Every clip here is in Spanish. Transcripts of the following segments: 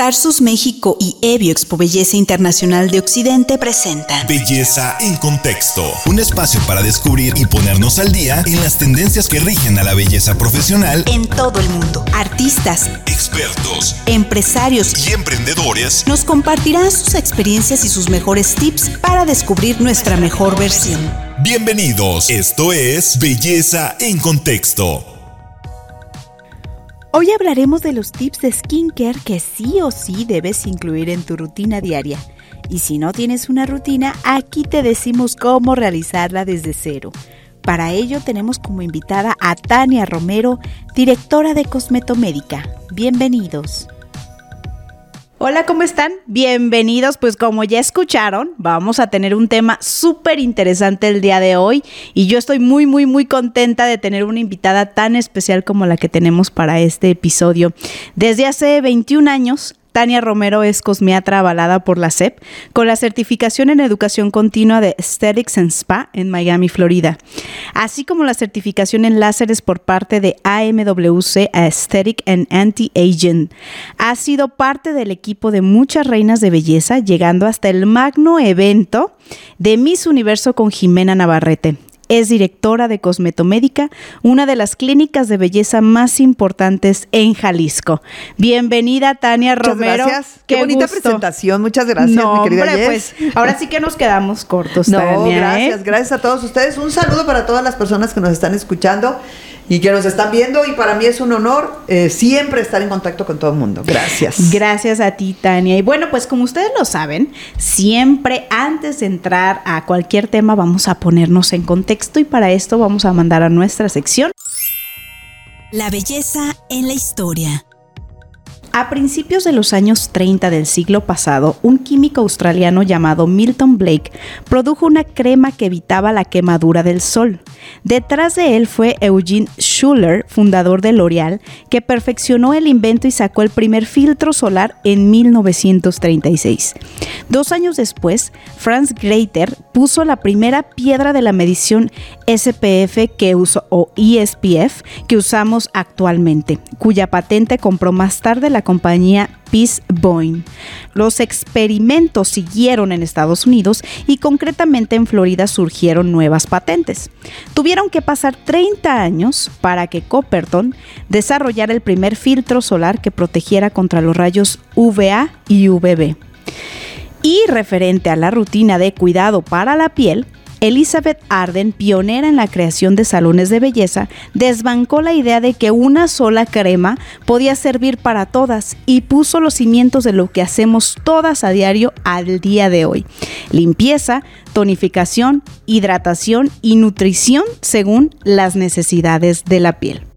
Tarsus México y Evio Expo Belleza Internacional de Occidente presentan Belleza en Contexto, un espacio para descubrir y ponernos al día en las tendencias que rigen a la belleza profesional en todo el mundo. Artistas, expertos, empresarios y emprendedores nos compartirán sus experiencias y sus mejores tips para descubrir nuestra mejor versión. Bienvenidos, esto es Belleza en Contexto. Hoy hablaremos de los tips de skincare que sí o sí debes incluir en tu rutina diaria. Y si no tienes una rutina, aquí te decimos cómo realizarla desde cero. Para ello tenemos como invitada a Tania Romero, directora de Cosmetomédica. Bienvenidos. Hola, ¿cómo están? Bienvenidos. Pues como ya escucharon, vamos a tener un tema súper interesante el día de hoy y yo estoy muy, muy, muy contenta de tener una invitada tan especial como la que tenemos para este episodio. Desde hace 21 años, Tania Romero es cosmiatra avalada por la SEP con la certificación en educación continua de Aesthetics and Spa en Miami, Florida, así como la certificación en láseres por parte de AMWC Aesthetic and Anti-Aging. Ha sido parte del equipo de muchas reinas de belleza, llegando hasta el magno evento de Miss Universo con Jimena Navarrete es directora de Cosmetomédica, una de las clínicas de belleza más importantes en Jalisco. Bienvenida, Tania Romero. Gracias. Qué, bonita presentación. Muchas gracias, mi querida hombre, pues ahora sí que nos quedamos cortos, no, Tania. ¿eh? Gracias, gracias a todos ustedes. Un saludo para todas las personas que nos están escuchando y que nos están viendo y para mí es un honor eh, siempre estar en contacto con todo el mundo. Gracias. Gracias a ti, Tania. Y bueno, pues como ustedes lo saben, siempre antes de entrar a cualquier tema vamos a ponernos en contexto y para esto vamos a mandar a nuestra sección La belleza en la historia. A principios de los años 30 del siglo pasado, un químico australiano llamado Milton Blake produjo una crema que evitaba la quemadura del sol. Detrás de él fue Eugene Schuller, fundador de L'Oreal, que perfeccionó el invento y sacó el primer filtro solar en 1936. Dos años después, Franz Greiter puso la primera piedra de la medición SPF que usó, o ESPF que usamos actualmente, cuya patente compró más tarde la compañía Peace Boeing. Los experimentos siguieron en Estados Unidos y concretamente en Florida surgieron nuevas patentes. Tuvieron que pasar 30 años para que Copperton desarrollara el primer filtro solar que protegiera contra los rayos UVA y UVB. Y referente a la rutina de cuidado para la piel, Elizabeth Arden, pionera en la creación de salones de belleza, desbancó la idea de que una sola crema podía servir para todas y puso los cimientos de lo que hacemos todas a diario al día de hoy. Limpieza, tonificación, hidratación y nutrición según las necesidades de la piel.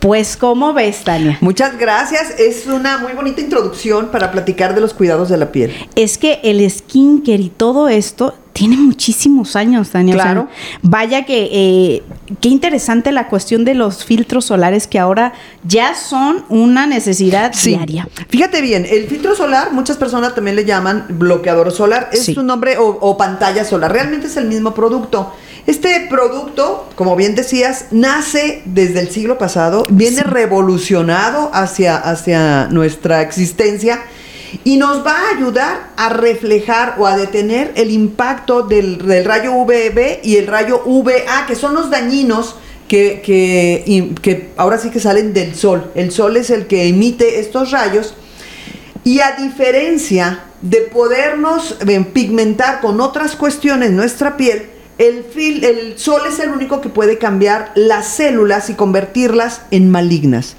Pues, ¿cómo ves, Tania? Muchas gracias. Es una muy bonita introducción para platicar de los cuidados de la piel. Es que el skincare y todo esto tiene muchísimos años, Tania. Claro. vaya que eh, qué interesante la cuestión de los filtros solares que ahora ya son una necesidad diaria. Fíjate bien, el filtro solar, muchas personas también le llaman bloqueador solar. Es un nombre o pantalla solar. Realmente es el mismo producto. Este producto, como bien decías, nace desde el siglo pasado, viene revolucionado hacia, hacia nuestra existencia y nos va a ayudar a reflejar o a detener el impacto del, rayo UVB y el rayo UVA, que son los dañinos que, que, que, ahora sí que salen del sol. El sol es el que emite estos rayos. Y a diferencia de podernos pigmentar con otras cuestiones nuestra piel, el, el sol es el único que puede cambiar las células y convertirlas en malignas.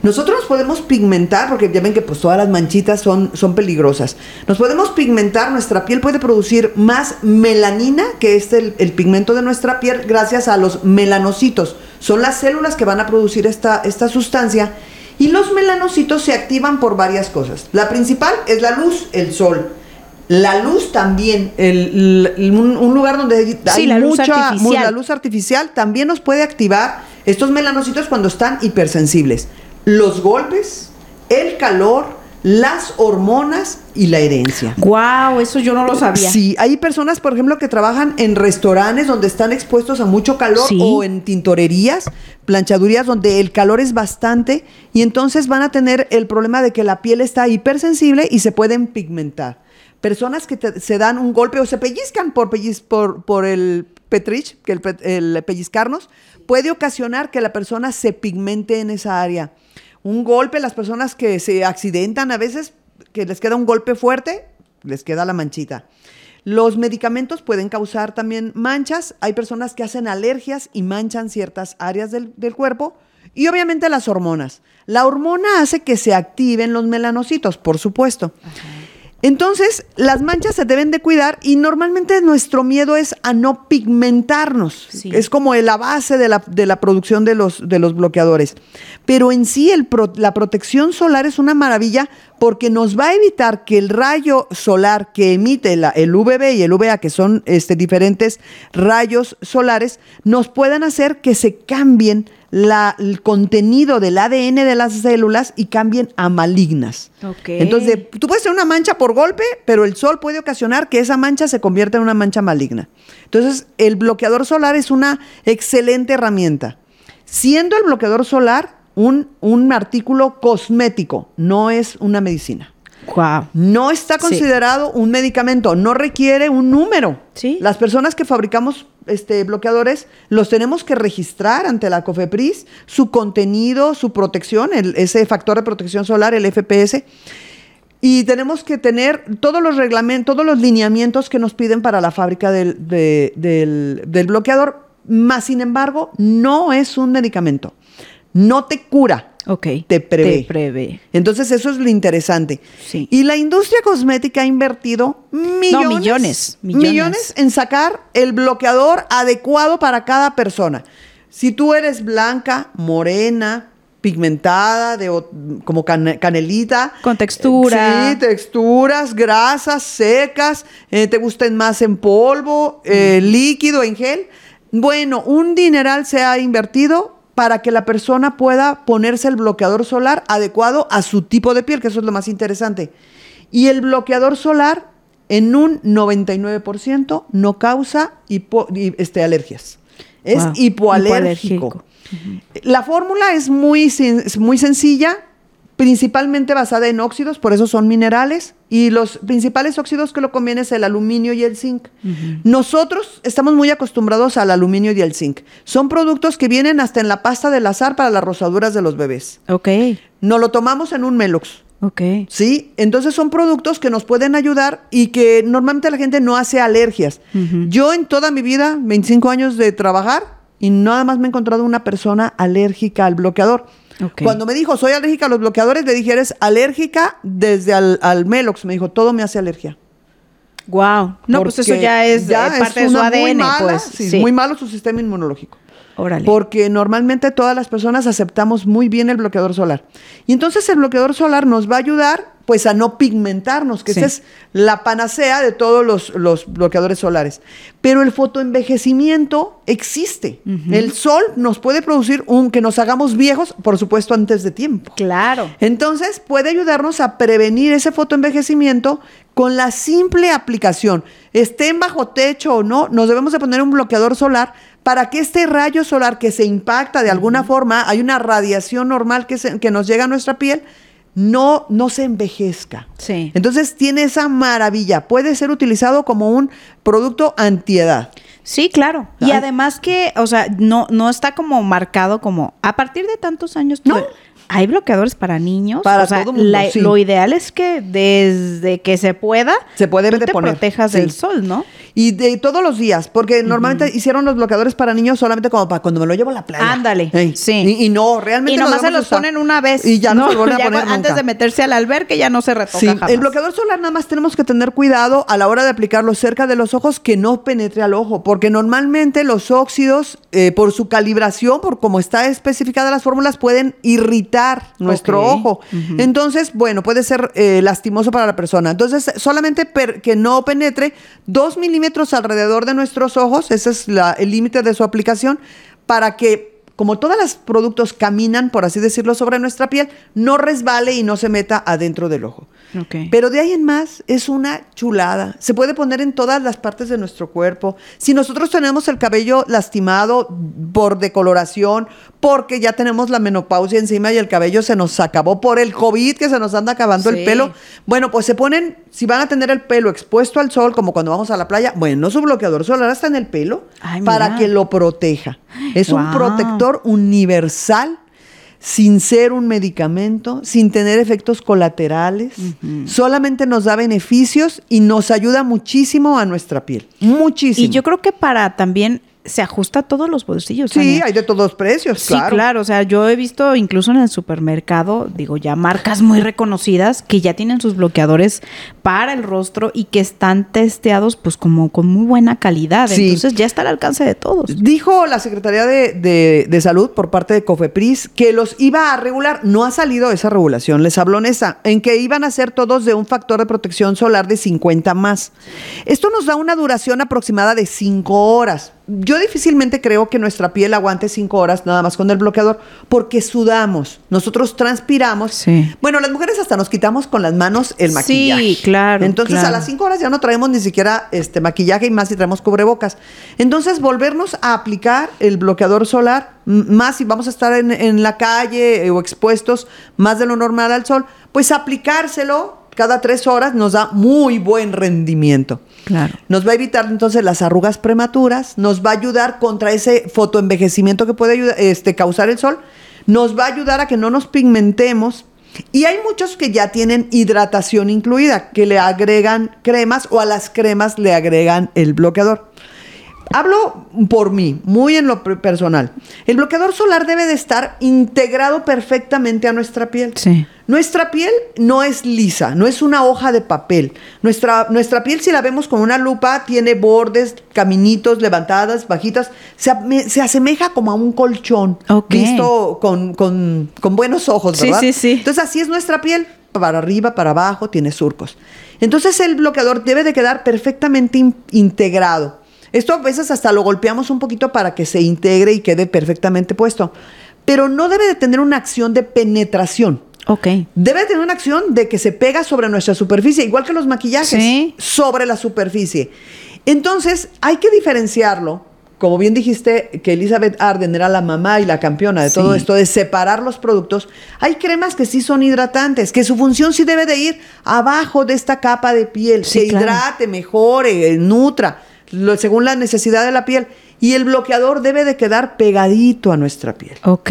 Nosotros podemos pigmentar, porque ya ven que pues todas las manchitas son, son peligrosas. Nos podemos pigmentar, nuestra piel puede producir más melanina, que es el, pigmento de nuestra piel, gracias a los melanocitos. Son las células que van a producir esta, esta sustancia. Y los melanocitos se activan por varias cosas. La principal es la luz, el sol. La luz también, un, lugar donde hay la luz artificial. la luz artificial también nos puede activar estos melanocitos cuando están hipersensibles. Los golpes, el calor, las hormonas y la herencia. Wow, eso yo no lo sabía. Sí, hay personas, por ejemplo, que trabajan en restaurantes donde están expuestos a mucho calor Sí. o en tintorerías, planchadurías donde el calor es bastante y entonces van a tener el problema de que la piel está hipersensible y se pueden pigmentar. Personas que se dan un golpe o se pellizcan por, el petrich, que el, pe- el pellizcarnos, puede ocasionar que la persona se pigmente en esa área. Un golpe, las personas que se accidentan a veces, que les queda un golpe fuerte, les queda la manchita. Los medicamentos pueden causar también manchas. Hay personas que hacen alergias y manchan ciertas áreas del, cuerpo. Y obviamente las hormonas. La hormona hace que se activen los melanocitos, por supuesto. Entonces, las manchas se deben de cuidar y normalmente nuestro miedo es a no pigmentarnos. Sí. Es como la base de la, de la producción de los, de los bloqueadores. Pero en sí el pro- la protección solar es una maravilla porque nos va a evitar que el rayo solar que emite la- el UVB y el UVA, que son este, diferentes rayos solares, nos puedan hacer que se cambien la- el contenido del ADN de las células y cambien a malignas. Ok. Entonces, tú puedes tener una mancha por golpe, pero el sol puede ocasionar que esa mancha se convierta en una mancha maligna. Entonces, el bloqueador solar es una excelente herramienta. Siendo el bloqueador solar un, un artículo cosmético, no es una medicina. Wow. No está Sí. considerado un medicamento, no requiere un número. Sí. Las personas que fabricamos este, bloqueadores los tenemos que registrar ante la COFEPRIS, su contenido, su protección, ese factor de protección solar, el FPS. Y tenemos que tener todos los reglamentos, todos los lineamientos que nos piden para la fábrica del, de- del- del bloqueador. Más sin embargo, no es un medicamento. No te cura. Ok. Te prevé. Te prevé. Entonces eso es lo interesante. Sí. Y la industria cosmética ha invertido millones, millones, millones. en sacar el bloqueador adecuado para cada persona. Si tú eres blanca, morena, pigmentada, de, como cane- canelita. Con textura. Sí, texturas, grasas, secas, eh, te gusten más en polvo, eh, líquido, en gel. Bueno, un dineral se ha invertido para que la persona pueda ponerse el bloqueador solar adecuado a su tipo de piel, que eso es lo más interesante. Y el bloqueador solar, en un 99%, no causa hipo- este, alergias. Es Wow, hipoalérgico. hipoalérgico. La fórmula es muy, sen- es muy sencilla, principalmente basada en óxidos, por eso son minerales, y los principales óxidos que lo conviene es el aluminio y el zinc. Nosotros estamos muy acostumbrados al aluminio y al zinc. Son productos que vienen hasta en la pasta del azar para las rosaduras de los bebés. Ok. Nos lo tomamos en un Melox. Ok. ¿Sí? Entonces son productos que nos pueden ayudar y que normalmente la gente no hace alergias. Yo en toda mi vida, 25 años de trabajar, y nada más me he encontrado una persona alérgica al bloqueador. Cuando me dijo, soy alérgica a los bloqueadores, le dije, eres alérgica desde al, al Melox. Me dijo, todo me hace alergia. Wow. No, pues eso ya es eh, parte de su muy ADN, mala- pues. sí, Sí. muy malo su sistema inmunológico. Órale. Porque normalmente todas las personas aceptamos muy bien el bloqueador solar. Y entonces el bloqueador solar nos va a ayudar pues a no pigmentarnos, que Sí. esa es la panacea de todos los, los bloqueadores solares. Pero el fotoenvejecimiento existe. El sol nos puede producir un que nos hagamos viejos, por supuesto, antes de tiempo. Claro. Entonces puede ayudarnos a prevenir ese fotoenvejecimiento con la simple aplicación. Estén bajo techo o no, nos debemos de poner un bloqueador solar para que este rayo solar que se impacta de alguna forma, hay una radiación normal que, se- que nos llega a nuestra piel, no, no se envejezca. Sí. Entonces tiene esa maravilla. Puede ser utilizado como un producto antiedad. Sí, claro. Y además que, o sea, no, no está como marcado como a partir de tantos años. No. Hay bloqueadores para niños. Para o sea, todo mundo, la- sí. Lo ideal es que desde que se pueda, Se puede tú te poner, protejas sí. del sol, ¿no? Y de todos los días, porque normalmente hicieron los bloqueadores para niños solamente como para cuando me lo llevo a la playa. Ándale, sí. Y, y no, realmente Y nomás se los usar. ponen una vez. Y ya no, se vuelven a poner Antes nunca. de meterse al albergue ya no se retoca Sí, jamás. el bloqueador solar nada más tenemos que tener cuidado a la hora de aplicarlo cerca de los ojos que no penetre al ojo, porque normalmente los óxidos, eh, por su calibración, por como está especificada las fórmulas, pueden irritar nuestro ojo. Entonces, bueno, puede ser eh, lastimoso para la persona. Entonces, solamente que no penetre dos milímetros alrededor de nuestros ojos, ese es la- el límite de su aplicación, para que como todos los productos caminan, por así decirlo, sobre nuestra piel, no resbale y no se meta adentro del ojo. Pero de ahí en más es una chulada. Se puede poner en todas las partes de nuestro cuerpo. Si nosotros tenemos el cabello lastimado por decoloración, porque ya tenemos la menopausia encima y el cabello se nos acabó por el COVID que se nos anda acabando el pelo, bueno, pues se ponen, si van a tener el pelo expuesto al sol, como cuando vamos a la playa, bueno, su bloqueador solar está en el pelo para que lo proteja. Es un protector universal sin ser un medicamento, sin tener efectos colaterales, solamente nos da beneficios y nos ayuda muchísimo a nuestra piel, muchísimo. Y yo creo que para también se ajusta a todos los bolsillos. Sí, hay de todos precios, claro. Sí, claro. O sea, yo he visto incluso en el supermercado, digo, ya marcas muy reconocidas que ya tienen sus bloqueadores para el rostro y que están testeados pues como con muy buena calidad. Entonces ya está al alcance de todos. Dijo la Secretaría de, de, Salud por parte de Cofepris que los iba a regular. No ha salido esa regulación. Les habló Nesa en que iban a ser todos de un factor de protección solar de 50 más. Esto nos da una duración aproximada de 5 horas yo difícilmente creo que nuestra piel aguante cinco horas nada más con el bloqueador, porque sudamos, nosotros transpiramos. Bueno, las mujeres hasta nos quitamos con las manos el maquillaje. Sí, claro. Entonces a las cinco horas ya no traemos ni siquiera este maquillaje y más si traemos cubrebocas. Entonces volvernos a aplicar el bloqueador solar, más si vamos a estar en, en la calle eh, o expuestos más de lo normal al sol, pues aplicárselo cada tres horas nos da muy buen rendimiento. Claro. Nos va a evitar entonces las arrugas prematuras, nos va a ayudar contra ese fotoenvejecimiento que puede ayudar, este, causar el sol, nos va a ayudar a que no nos pigmentemos. Y hay muchos que ya tienen hidratación incluida, que le agregan cremas o a las cremas le agregan el bloqueador. Hablo por mí, muy en lo personal. El bloqueador solar debe de estar integrado perfectamente a nuestra piel. Sí. Nuestra piel no es lisa, no es una hoja de papel. Nuestra, nuestra piel, si la vemos con una lupa, tiene bordes, caminitos, levantadas, bajitas. Se, asemeja como a un colchón, visto con, buenos ojos, ¿verdad? Sí, sí, sí. Entonces, así es nuestra piel. Para arriba, para abajo, tiene surcos. Entonces, el bloqueador debe de quedar perfectamente integrado. Esto a veces hasta lo golpeamos un poquito para que se integre y quede perfectamente puesto. Pero no debe de tener una acción de penetración. Ok. Debe tener una acción de que se pega sobre nuestra superficie, igual que los maquillajes, sobre la superficie. Entonces, hay que diferenciarlo. Como bien dijiste que Elizabeth Arden era la mamá y la campeona de todo esto, de separar los productos, hay cremas que sí son hidratantes, que su función sí debe de ir abajo de esta capa de piel, se hidrate, mejore, nutra según la necesidad de la piel. Y el bloqueador debe de quedar pegadito a nuestra piel. Ok.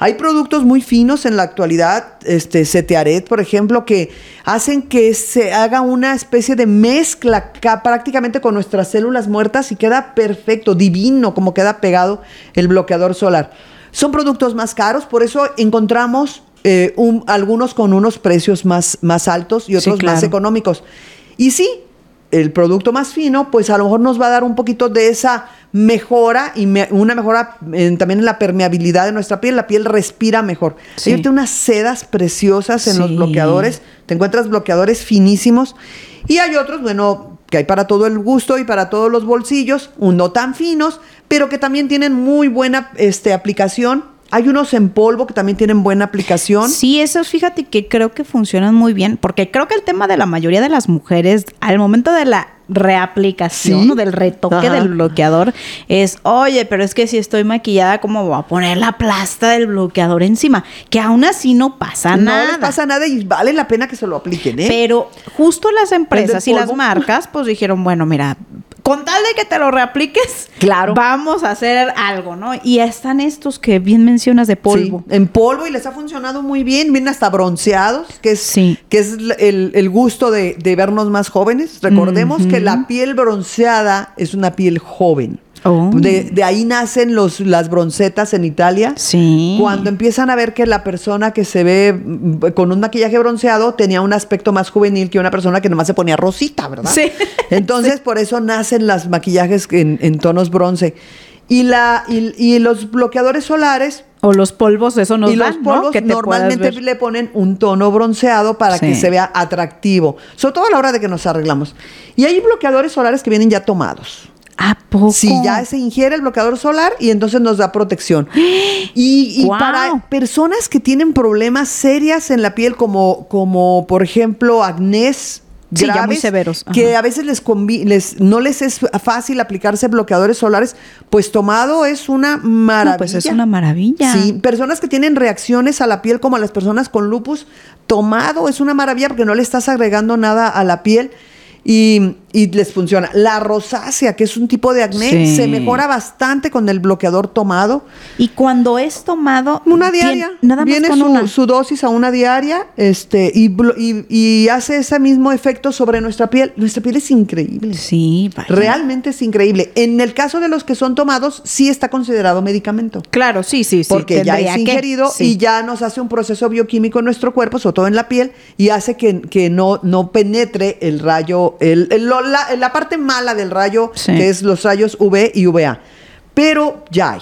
Hay productos muy finos en la actualidad, este Cetearet, por ejemplo, que hacen que se haga una especie de mezcla prácticamente con nuestras células muertas y queda perfecto, divino, como queda pegado el bloqueador solar. Son productos más caros, por eso encontramos eh, algunos con unos precios más, más altos y otros más económicos. Y sí, el producto más fino, pues a lo mejor nos va a dar un poquito de esa mejora y una mejora también en la permeabilidad de nuestra piel. La piel respira mejor. Hay unas sedas preciosas en los bloqueadores. Te encuentras bloqueadores finísimos. Y hay otros, bueno, que hay para todo el gusto y para todos los bolsillos, no tan finos, pero que también tienen muy buena este, aplicación hay unos en polvo que también tienen buena aplicación. Sí, esos fíjate que creo que funcionan muy bien, porque creo que el tema de la mayoría de las mujeres al momento de la reaplicación o del retoque del bloqueador es, oye, pero es que si estoy maquillada, ¿cómo voy a poner la plasta del bloqueador encima? Que aún así no pasa nada. No pasa nada y vale la pena que se lo apliquen, ¿eh? Pero justo las empresas y las marcas, pues dijeron, bueno, mira, con tal de que te lo reapliques, claro. vamos a hacer algo, ¿no? Y están estos que bien mencionas de polvo. en polvo y les ha funcionado muy bien, vienen hasta bronceados, que es, que es el, gusto de, vernos más jóvenes. Recordemos que la piel bronceada es una piel joven. Oh. De, ahí nacen los, las broncetas en Italia. Sí. Cuando empiezan a ver que la persona que se ve mm, con un maquillaje bronceado tenía un aspecto más juvenil que una persona que nomás se ponía rosita, ¿verdad? Sí. Entonces, por eso nacen las maquillajes en, tonos bronce. Y, la, y, los bloqueadores solares o los polvos, eso nos Y los polvos normalmente le ponen un tono bronceado para que se vea atractivo, sobre todo a la hora de que nos arreglamos. Y hay bloqueadores solares que vienen ya tomados. ¿A poco? Sí, ya se ingiere el bloqueador solar y entonces nos da protección. Y, y para personas que tienen problemas serias en la piel, como, como por ejemplo acnés, Sí, ya muy severos. Que a veces les, les, no les es fácil aplicarse bloqueadores solares, pues tomado es una maravilla. pues es una maravilla. Sí, personas que tienen reacciones a la piel como las personas con lupus, tomado es una maravilla porque no le estás agregando nada a la piel y, les funciona. La rosácea, que es un tipo de acné, se mejora bastante con el bloqueador tomado. Y cuando es tomado... Una diaria. Nada más viene su, dosis a una diaria este, y, y, hace ese mismo efecto sobre nuestra piel. Nuestra piel es increíble. Sí, Realmente es increíble. En el caso de los que son tomados, sí está considerado medicamento. Claro, sí, sí, sí. Porque ya es ingerido y ya nos hace un proceso bioquímico en nuestro cuerpo, sobre todo en la piel, y hace que, que no, no penetre el rayo el, la, parte mala del rayo, que es los rayos UV y UVA pero ya hay.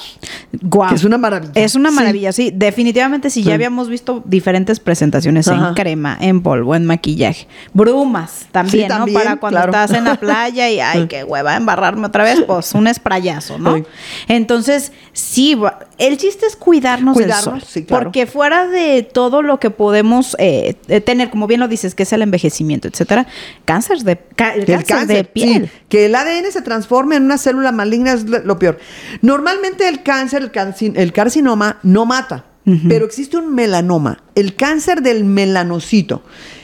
es una maravilla. Es una maravilla, sí. Definitivamente, si ya habíamos visto diferentes presentaciones en crema, en polvo, en maquillaje. Brumas también, ¿no? Para cuando estás en la playa y, ay, qué hueva, embarrarme otra vez, pues un esprayazo, ¿no? Entonces, sí, el chiste es cuidarnos, del sol. Porque fuera de todo lo que podemos eh, tener, como bien lo dices, que es el envejecimiento, etcétera, cáncer de, el cáncer, de piel. que el ADN se transforme en una célula maligna es lo peor. Normalmente el cáncer, el, carcinoma no mata, pero existe un melanoma, el cáncer del melanocito.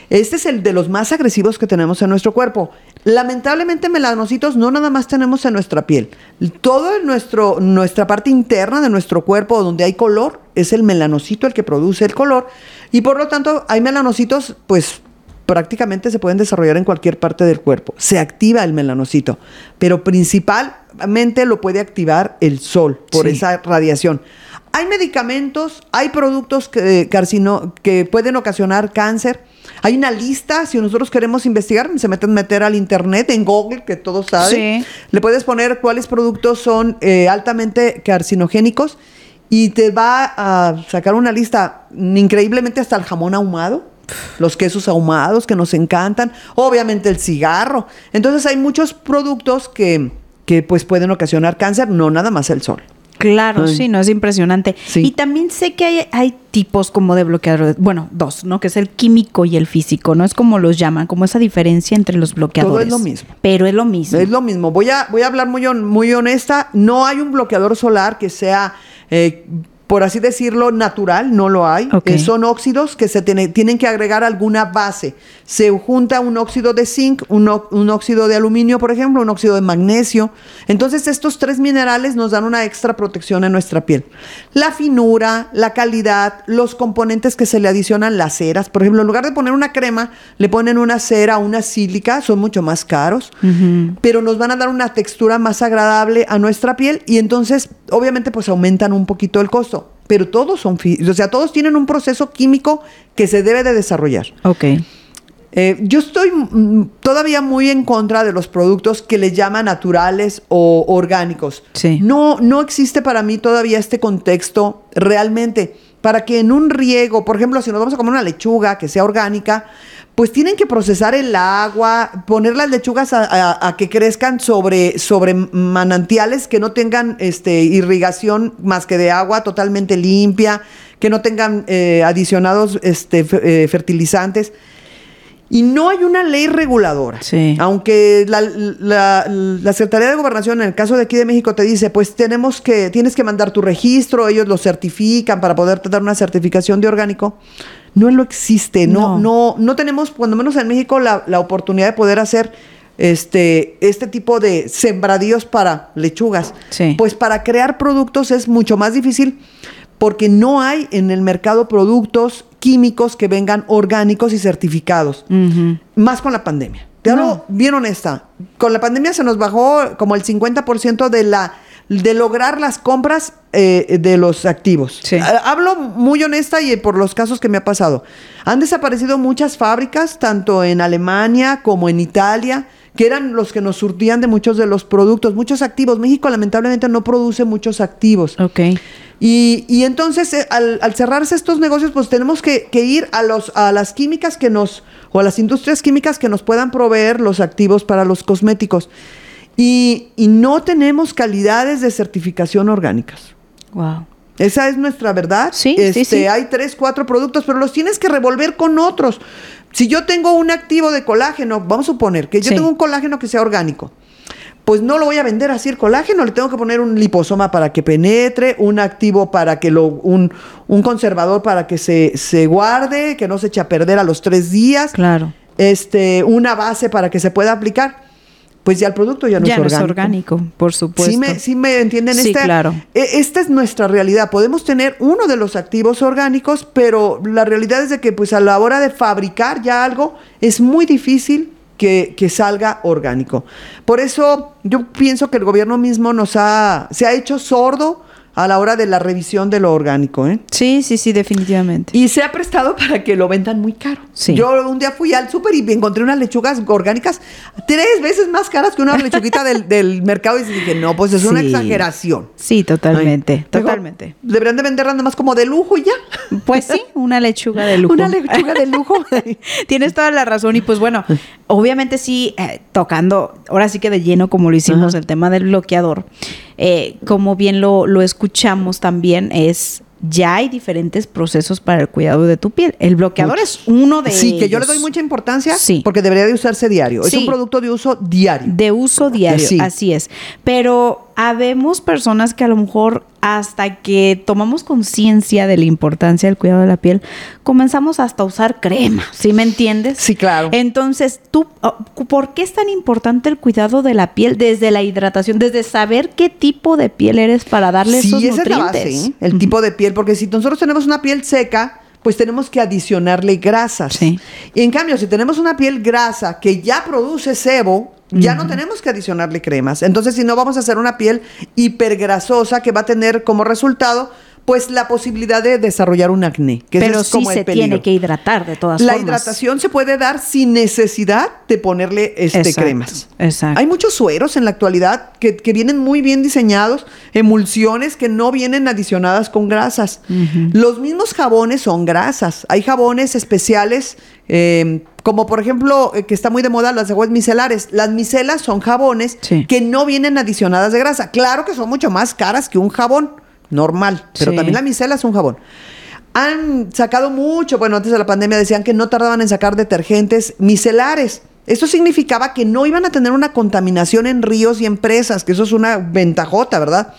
Este es el de los más agresivos que tenemos en nuestro cuerpo. Lamentablemente melanocitos no nada más tenemos en nuestra piel. Todo en nuestro, nuestra parte interna de nuestro cuerpo donde hay color es el melanocito el que produce el color y por lo tanto hay melanocitos pues prácticamente se pueden desarrollar en cualquier parte del cuerpo. Se activa el melanocito, pero principalmente lo puede activar el sol por esa radiación. Hay medicamentos, hay productos que, que pueden ocasionar cáncer. Hay una lista, si nosotros queremos investigar, se meten a meter al internet, en Google, que todos saben. Le puedes poner cuáles productos son eh, altamente carcinogénicos y te va a sacar una lista increíblemente hasta el jamón ahumado los quesos ahumados que nos encantan, obviamente el cigarro. Entonces hay muchos productos que, que pues pueden ocasionar cáncer, no nada más el sol. Claro, sí, no es impresionante. Y también sé que hay, hay tipos como de bloqueadores, bueno, dos, ¿no? Que es el químico y el físico, ¿no? Es como los llaman, como esa diferencia entre los bloqueadores. Todo es lo mismo. Pero es lo mismo. Es lo mismo. Voy a, voy a hablar muy, muy honesta. No hay un bloqueador solar que sea eh, por así decirlo, natural, no lo hay. Eh, son óxidos que se tienen que agregar alguna base. Se junta un óxido de zinc, un, óxido de aluminio, por ejemplo, un óxido de magnesio. Entonces, estos tres minerales nos dan una extra protección en nuestra piel. La finura, la calidad, los componentes que se le adicionan, las ceras. Por ejemplo, en lugar de poner una crema, le ponen una cera, una sílica, son mucho más caros, pero nos van a dar una textura más agradable a nuestra piel y entonces, obviamente, pues aumentan un poquito el costo pero todos son, o sea, todos tienen un proceso químico que se debe de desarrollar. Ok. Eh, yo estoy todavía muy en contra de los productos que le llaman naturales o orgánicos. Sí. No, no existe para mí todavía este contexto realmente para que en un riego, por ejemplo, si nos vamos a comer una lechuga que sea orgánica, pues tienen que procesar el agua, poner las lechugas a, que crezcan sobre, sobre manantiales que no tengan este, irrigación más que de agua totalmente limpia, que no tengan eh, adicionados este, eh, fertilizantes. Y no hay una ley reguladora. Aunque la, la, Secretaría de Gobernación, en el caso de aquí de México, te dice, pues tenemos que, tienes que mandar tu registro, ellos lo certifican para poder dar una certificación de orgánico no lo existe, no, no, no, tenemos, cuando menos en México, la, oportunidad de poder hacer este, este tipo de sembradíos para lechugas. Pues para crear productos es mucho más difícil porque no hay en el mercado productos químicos que vengan orgánicos y certificados. Más con la pandemia. Te hablo bien honesta. Con la pandemia se nos bajó como el 50% de la de lograr las compras eh, de los activos. Hablo muy honesta y por los casos que me ha pasado. Han desaparecido muchas fábricas, tanto en Alemania como en Italia, que eran los que nos surtían de muchos de los productos, muchos activos. México lamentablemente no produce muchos activos. Ok. Y, entonces, eh, al, cerrarse estos negocios, pues tenemos que, que, ir a, los, a las químicas que nos, o a las industrias químicas que nos puedan proveer los activos para los cosméticos. Y, y no tenemos calidades de certificación orgánicas. Wow. Esa es nuestra verdad. Sí, este, sí, sí. Hay tres, cuatro productos, pero los tienes que revolver con otros. Si yo tengo un activo de colágeno, vamos a suponer que yo Sí. tengo un colágeno que sea orgánico, pues no lo voy a vender así el colágeno, le tengo que poner un liposoma para que penetre, un activo para que lo, un, un conservador para que se, se guarde, que no se eche a perder a los tres días, Claro. este, una base para que se pueda aplicar. Pues ya el producto ya no ya es no es orgánico. orgánico, por supuesto. Sí me, sí me entienden. Sí, Esta- claro. e- Esta es nuestra realidad. Podemos tener uno de los activos orgánicos, pero la realidad es de que pues a la hora de fabricar ya algo es muy difícil que, que salga orgánico. Por eso yo pienso que el gobierno mismo nos ha, se ha hecho sordo a la hora de la revisión de lo orgánico. ¿eh? Sí, sí, sí, definitivamente. Y se ha prestado para que lo vendan muy caro. Sí. Yo un día fui al súper y encontré unas lechugas orgánicas tres veces más caras que una lechuguita del, del mercado y dije, no, pues es una exageración. Sí, totalmente, Ay, totalmente. Deberían de venderla nada más como de lujo y ya. Pues sí, una lechuga de lujo. Una lechuga de lujo. Tienes toda la razón y pues bueno, obviamente sí, eh, tocando, ahora sí que de lleno como lo hicimos Ajá. el tema del bloqueador, eh, como bien lo, lo escuchamos también es... Ya hay diferentes procesos para el cuidado de tu piel. El bloqueador es uno de sí, que yo le doy mucha importancia Sí. porque debería de usarse diario. Es un producto de uso diario. De uso diario, Sí. así es. Pero habemos personas que a lo mejor hasta que tomamos conciencia de la importancia del cuidado de la piel, comenzamos hasta a usar crema, ¿sí me entiendes? Sí, claro. Entonces, tú, oh, ¿por qué es tan importante el cuidado de la piel desde la hidratación, desde saber qué tipo de piel eres para darle esos sí, esa es la nutrientes? base, ¿eh? el tipo de piel, porque si nosotros tenemos una piel seca, pues tenemos que adicionarle grasas. Sí. Y en cambio, si tenemos una piel grasa que ya produce sebo, ya no tenemos que adicionarle cremas. Entonces, si no, vamos a hacer una piel hipergrasosa que va a tener como resultado, pues la posibilidad de desarrollar un acné. Que Pero es sí como se tiene que hidratar de todas La formas. hidratación se puede dar sin necesidad de ponerle este Exacto, cremas. exacto. Hay muchos sueros en la actualidad que, que vienen muy bien diseñados, emulsiones que no vienen adicionadas con grasas. Los mismos jabones son grasas. Hay jabones especiales, eh, como por ejemplo, eh, que está muy de moda las aguas micelares. Las micelas son jabones Sí. que no vienen adicionadas de grasa. Claro que son mucho más caras que un jabón normal, pero Sí. también la micela es un jabón. Han sacado mucho, bueno, antes de la pandemia decían que no tardaban en sacar detergentes micelares. Esto significaba que no iban a tener una contaminación en ríos y en presas, que eso es una ventajota, ¿verdad?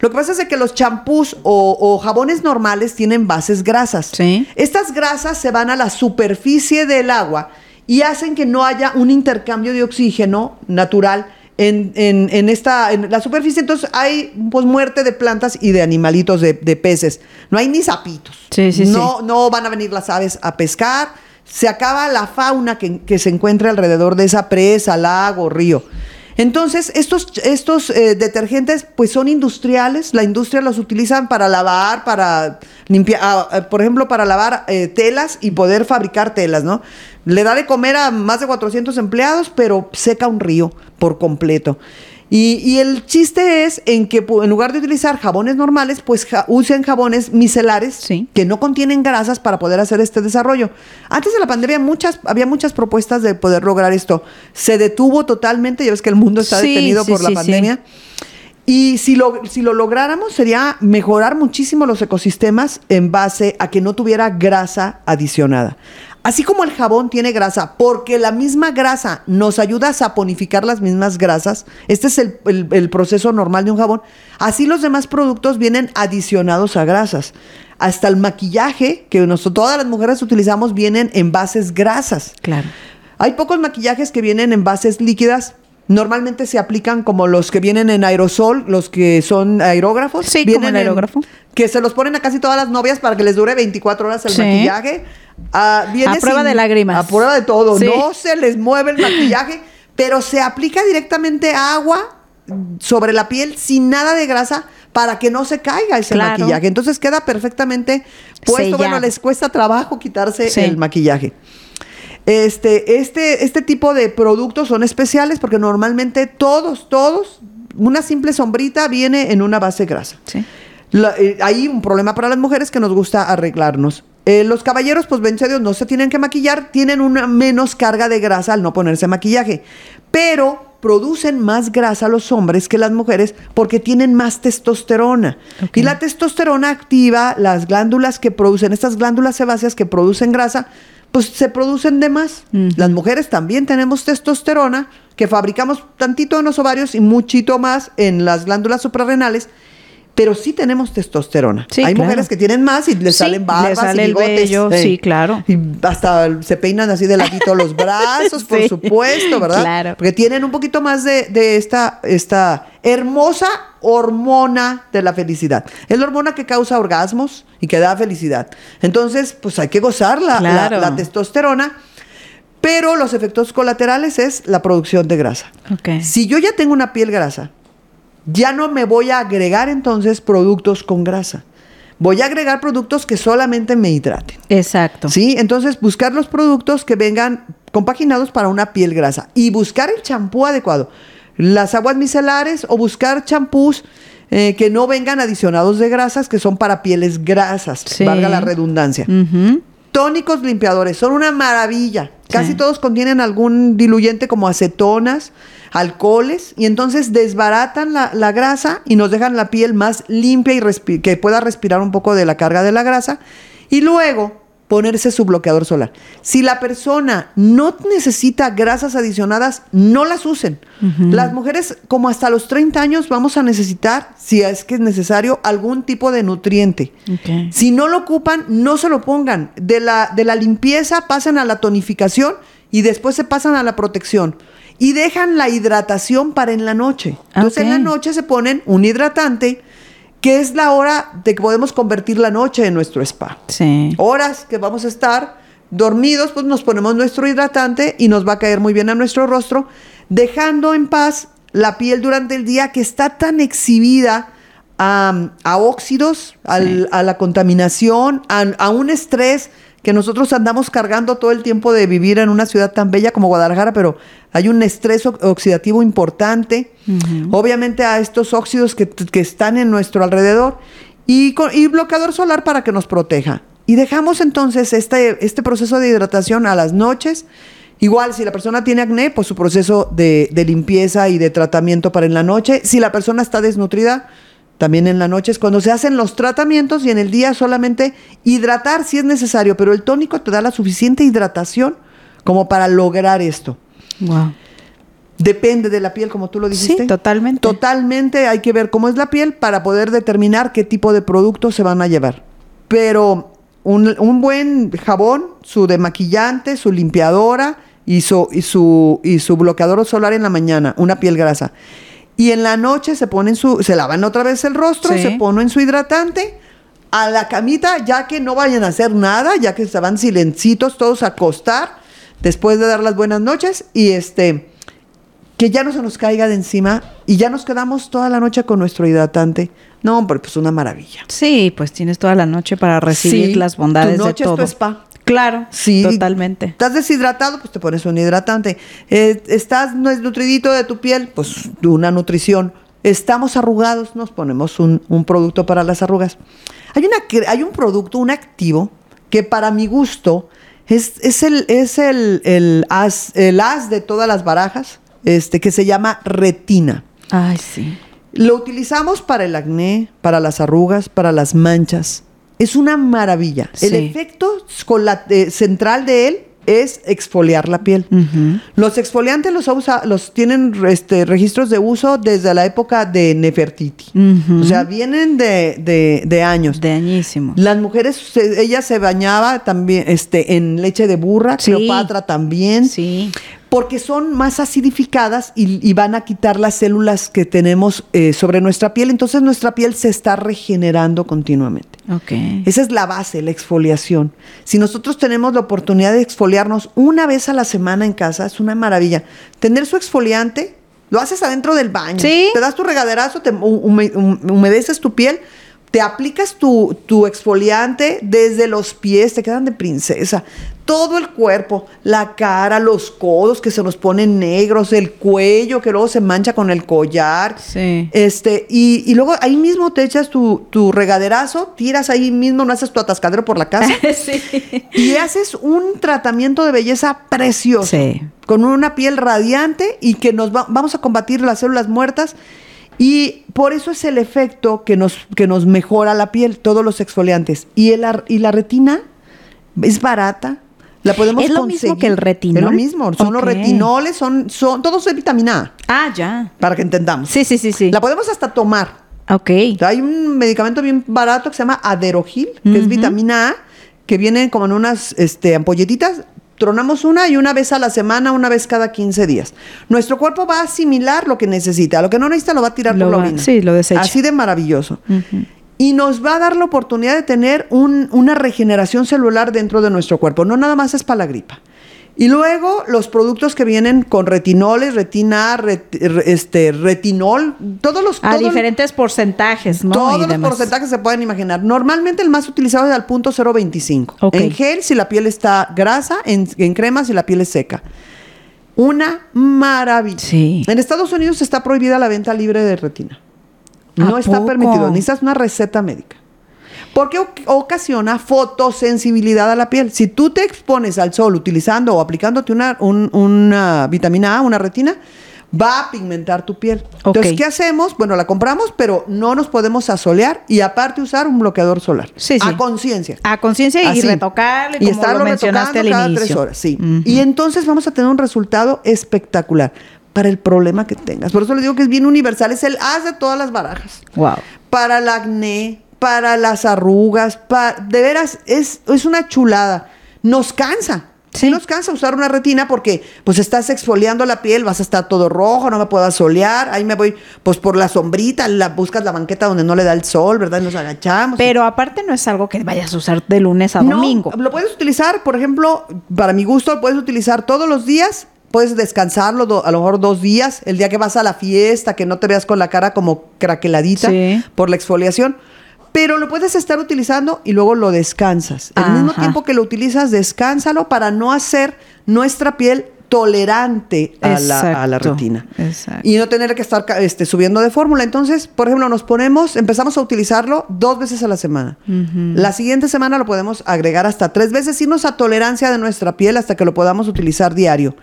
Lo que pasa es que los champús o, o jabones normales tienen bases grasas. Sí. Estas grasas se van a la superficie del agua y hacen que no haya un intercambio de oxígeno natural en, en- en esta, en la superficie. Entonces hay pues muerte de plantas y de animalitos, de, de peces. No hay ni sapitos. Sí, sí, no, no van a venir las aves a pescar. Se acaba la fauna que, se encuentra alrededor de esa presa, lago, río. Entonces, estos, estos eh, detergentes pues son industriales, la industria los utilizan para lavar, para limpiar, ah, ah, por ejemplo, para lavar eh, telas y poder fabricar telas, ¿no? Le da de comer a más de 400 empleados, pero seca un río por completo. Y, y el chiste es en que en lugar de utilizar jabones normales, pues ja- usen jabones micelares Sí. que no contienen grasas para poder hacer este desarrollo. Antes de la pandemia muchas, había muchas propuestas de poder lograr esto. Se detuvo totalmente, ya ves que el mundo está Sí, detenido sí, por la pandemia. Y si lo, si lo lográramos sería mejorar muchísimo los ecosistemas en base a que no tuviera grasa adicionada. Así como el jabón tiene grasa, porque la misma grasa nos ayuda a saponificar las mismas grasas, este es el, el- el proceso normal de un jabón, así los demás productos vienen adicionados a grasas. Hasta el maquillaje que nosotros, todas las mujeres utilizamos vienen en bases grasas. Claro. Hay pocos maquillajes que vienen en bases líquidas. Normalmente se aplican como los que vienen en aerosol, los que son aerógrafos. Sí, como vienen el en- que se los ponen a casi todas las novias para que les dure 24 horas el Sí. maquillaje. Ah, viene A prueba de lágrimas. A prueba de todo. Sí. No se les mueve el maquillaje, pero se aplica directamente agua sobre la piel sin nada de grasa para que no se caiga ese Claro. maquillaje. Entonces queda perfectamente puesto. Bueno, les cuesta trabajo quitarse Sí. el maquillaje. Este, este, este tipo de productos son especiales porque normalmente todos, todos, una simple sombrita viene en una base grasa. Sí. La- eh, hay un problema para las mujeres que nos gusta arreglarnos. Eh, los caballeros, pues ven Dios, no se tienen que maquillar, tienen una menos carga de grasa al no ponerse maquillaje. Pero producen más grasa los hombres que las mujeres porque tienen más testosterona. Y la testosterona activa las glándulas que producen, estas glándulas sebáceas que producen grasa, pues se producen de más. Las mujeres también tenemos testosterona, que fabricamos tantito en los ovarios y muchito más en las glándulas suprarrenales pero sí tenemos testosterona. Hay mujeres que tienen más y les salen barbas y bigotes. sí, claro. Y hasta se peinan así de ladito los brazos, por supuesto, ¿verdad? Claro. Porque tienen un poquito más de, esta, esta hermosa hormona de la felicidad. Es la hormona que causa orgasmos y que da felicidad. Entonces, pues hay que gozar la, la, testosterona. Pero los efectos colaterales es la producción de grasa. Si yo ya tengo una piel grasa, ya no me voy a agregar entonces productos con grasa. Voy a agregar productos que solamente me hidraten. Exacto. Sí, entonces buscar los productos que vengan compaginados para una piel grasa y buscar el champú adecuado. Las aguas micelares o buscar champús eh, que no vengan adicionados de grasas, que son para pieles grasas, valga la redundancia. Tónicos limpiadores son una maravilla. Casi todos contienen algún diluyente como acetonas, alcoholes, y entonces desbaratan la, grasa y nos dejan la piel más limpia y que pueda respirar un poco de la carga de la grasa. Y luego ponerse su bloqueador solar. Si la persona no necesita grasas adicionadas, no las usen. Las mujeres como hasta los 30 años vamos a necesitar, si es que es necesario, algún tipo de nutriente. Si no lo ocupan, no se lo pongan. De la, de la limpieza pasan a la tonificación y después se pasan a la protección. Y dejan la hidratación para en la noche. Entonces en la noche se ponen un hidratante que es la hora de que podemos convertir la noche en nuestro spa. Sí. Horas que vamos a estar dormidos, pues nos ponemos nuestro hidratante y nos va a caer muy bien a nuestro rostro, dejando en paz la piel durante el día que está tan exhibida a, óxidos, a la contaminación, a un estrés que nosotros andamos cargando todo el tiempo de vivir en una ciudad tan bella como Guadalajara, pero hay un estrés oxidativo importante, obviamente a estos óxidos que, están en nuestro alrededor, y, bloqueador solar para que nos proteja. Y dejamos entonces este, este proceso de hidratación a las noches. Igual, si la persona tiene acné, pues su proceso de, de limpieza y de tratamiento para en la noche. Si la persona está desnutrida, también en la noche es cuando se hacen los tratamientos y en el día solamente hidratar si es necesario, pero el tónico te da la suficiente hidratación como para lograr esto. Wow. Depende de la piel, como tú lo dijiste. Sí, totalmente. Totalmente hay que ver cómo es la piel para poder determinar qué tipo de productos se van a llevar. Pero un, buen jabón, su demaquillante, su limpiadora y su, y su, y su bloqueador solar en la mañana, una piel grasa. Y en la noche se ponen su, se lavan otra vez el rostro, se ponen su hidratante a la camita, ya que no vayan a hacer nada, ya que se van silencitos todos a acostar después de dar las buenas noches y este que ya no se nos caiga de encima y ya nos quedamos toda la noche con nuestro hidratante. No, hombre, pues una maravilla. Sí, pues tienes toda la noche para recibir las bondades tu noche de todo. Es tu spa. Claro, sí, totalmente. Estás deshidratado, pues te pones un hidratante. Eh, estás nutridito de tu piel, pues una nutrición. Estamos arrugados, nos ponemos un, producto para las arrugas. Hay, una, hay un producto, un activo, que para mi gusto es, es, el, es el, el, as, el as de todas las barajas, este, que se llama retina. Ay, sí. Lo utilizamos para el acné, para las arrugas, para las manchas. Es una maravilla. El efecto eh, central de él es exfoliar la piel. Los exfoliantes los, usa, los tienen este, registros de uso desde la época de Nefertiti. O sea, vienen de, de, años. De añísimos. Las mujeres, ella se bañaba también este, en leche de burra, Cleopatra también. Sí porque son más acidificadas y, van a quitar las células que tenemos eh, sobre nuestra piel. Entonces nuestra piel se está regenerando continuamente. Okay. Esa es la base, la exfoliación. Si nosotros tenemos la oportunidad de exfoliarnos una vez a la semana en casa, es una maravilla. Tener su exfoliante, lo haces adentro del baño. ¿Sí? Te das tu regaderazo, te humedeces tu piel te aplicas tu, tu exfoliante desde los pies, te quedan de princesa. Todo el cuerpo, la cara, los codos que se nos ponen negros, el cuello que luego se mancha con el collar. Sí. Este, y, y luego ahí mismo te echas tu, tu regaderazo, tiras ahí mismo, no haces tu atascadero por la casa. sí. y haces un tratamiento de belleza precioso. Sí. Con una piel radiante y que nos va- vamos a combatir las células muertas. Y por eso es el efecto que nos, que nos mejora la piel, todos los exfoliantes. Y, el, y la retina es barata. La podemos ¿Es lo mismo conseguir. que el retinol? Es lo mismo. Son los retinoles, son, son todos de vitamina A, Ah, ya. para que entendamos. Sí, sí, sí, sí. La podemos hasta tomar. Ok. Hay un medicamento bien barato que se llama Aderogil, que es vitamina A, que viene como en unas este, ampolletitas. Tronamos una y una vez a la semana, una vez cada 15 días. Nuestro cuerpo va a asimilar lo que necesita. Lo que no necesita lo va a tirar Lo por la orina. sí, lo desecha. Así de maravilloso. Y nos va a dar la oportunidad de tener un- una regeneración celular dentro de nuestro cuerpo. No nada más es para la gripa. Y luego los productos que vienen con retinoles, retina, ret- re- este, retinol, todos los... A diferentes porcentajes, ¿no? todos Y los demás. porcentajes se pueden imaginar. Normalmente el más utilizado es al punto 0.25. Ok. En gel si la piel está grasa, en, en crema si la piel es seca. Una maravilla. Sí. En Estados Unidos está prohibida la venta libre de retina. ¿A No está poco? permitido. Necesitas una receta médica. Porque oc- ocasiona fotosensibilidad a la piel. Si tú te expones al sol utilizando o aplicándote una, un- una vitamina A, una retina, va a pigmentar tu piel. Entonces, ¿qué hacemos? Bueno, la compramos, pero no nos podemos asolear y aparte usar un bloqueador solar. Sí, sí. A conciencia. A conciencia y retocarle, y estarlo lo mencionaste al retocando cada inicio. tres horas, sí. Y entonces vamos a tener un resultado espectacular para el problema que tengas. Por eso le digo que es bien universal, es el haz de todas las barajas. Wow. Para el acné, para las arrugas, para, de veras, es, es una chulada. Nos cansa. Sí. Nos cansa usar una retina porque pues estás exfoliando la piel, vas a estar todo rojo, no me puedo solear, ahí me voy pues por la sombrita, la, buscas la banqueta donde no le da el sol, ¿verdad? Y nos agachamos. Pero aparte no es algo que vayas a usar de lunes a No, domingo. lo puedes utilizar, por ejemplo, para mi gusto, lo puedes utilizar todos los días. Puedes descansarlo do- a lo mejor dos días, el día que vas a la fiesta, que no te veas con la cara como craqueladita Sí. por la exfoliación. Pero lo puedes estar utilizando y luego lo descansas. Al mismo tiempo que lo utilizas, descánsalo para no hacer nuestra piel tolerante a la, a la retina. exacto. Y no tener que estar este, subiendo de fórmula. Entonces, por ejemplo, nos ponemos, empezamos a utilizarlo dos veces a la semana. La siguiente semana lo podemos agregar hasta tres veces, irnos a tolerancia de nuestra piel hasta que lo podamos utilizar diario.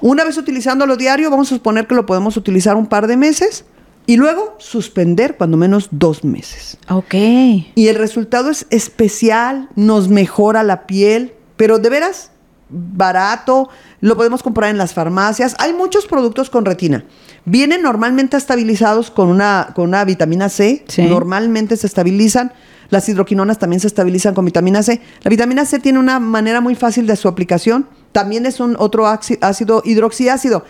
Una vez utilizándolo diario, vamos a suponer que lo podemos utilizar un par de meses y luego suspender cuando menos dos meses. Ok. Y el resultado es especial, nos mejora la piel, pero de veras barato, lo podemos comprar en las farmacias. Hay muchos productos con retina. Vienen normalmente estabilizados con una, con una vitamina C, Sí. normalmente se estabilizan. Las hidroquinonas también se estabilizan con vitamina C. La vitamina C tiene una manera muy fácil de su aplicación. También es un otro ácido hidroxiácido.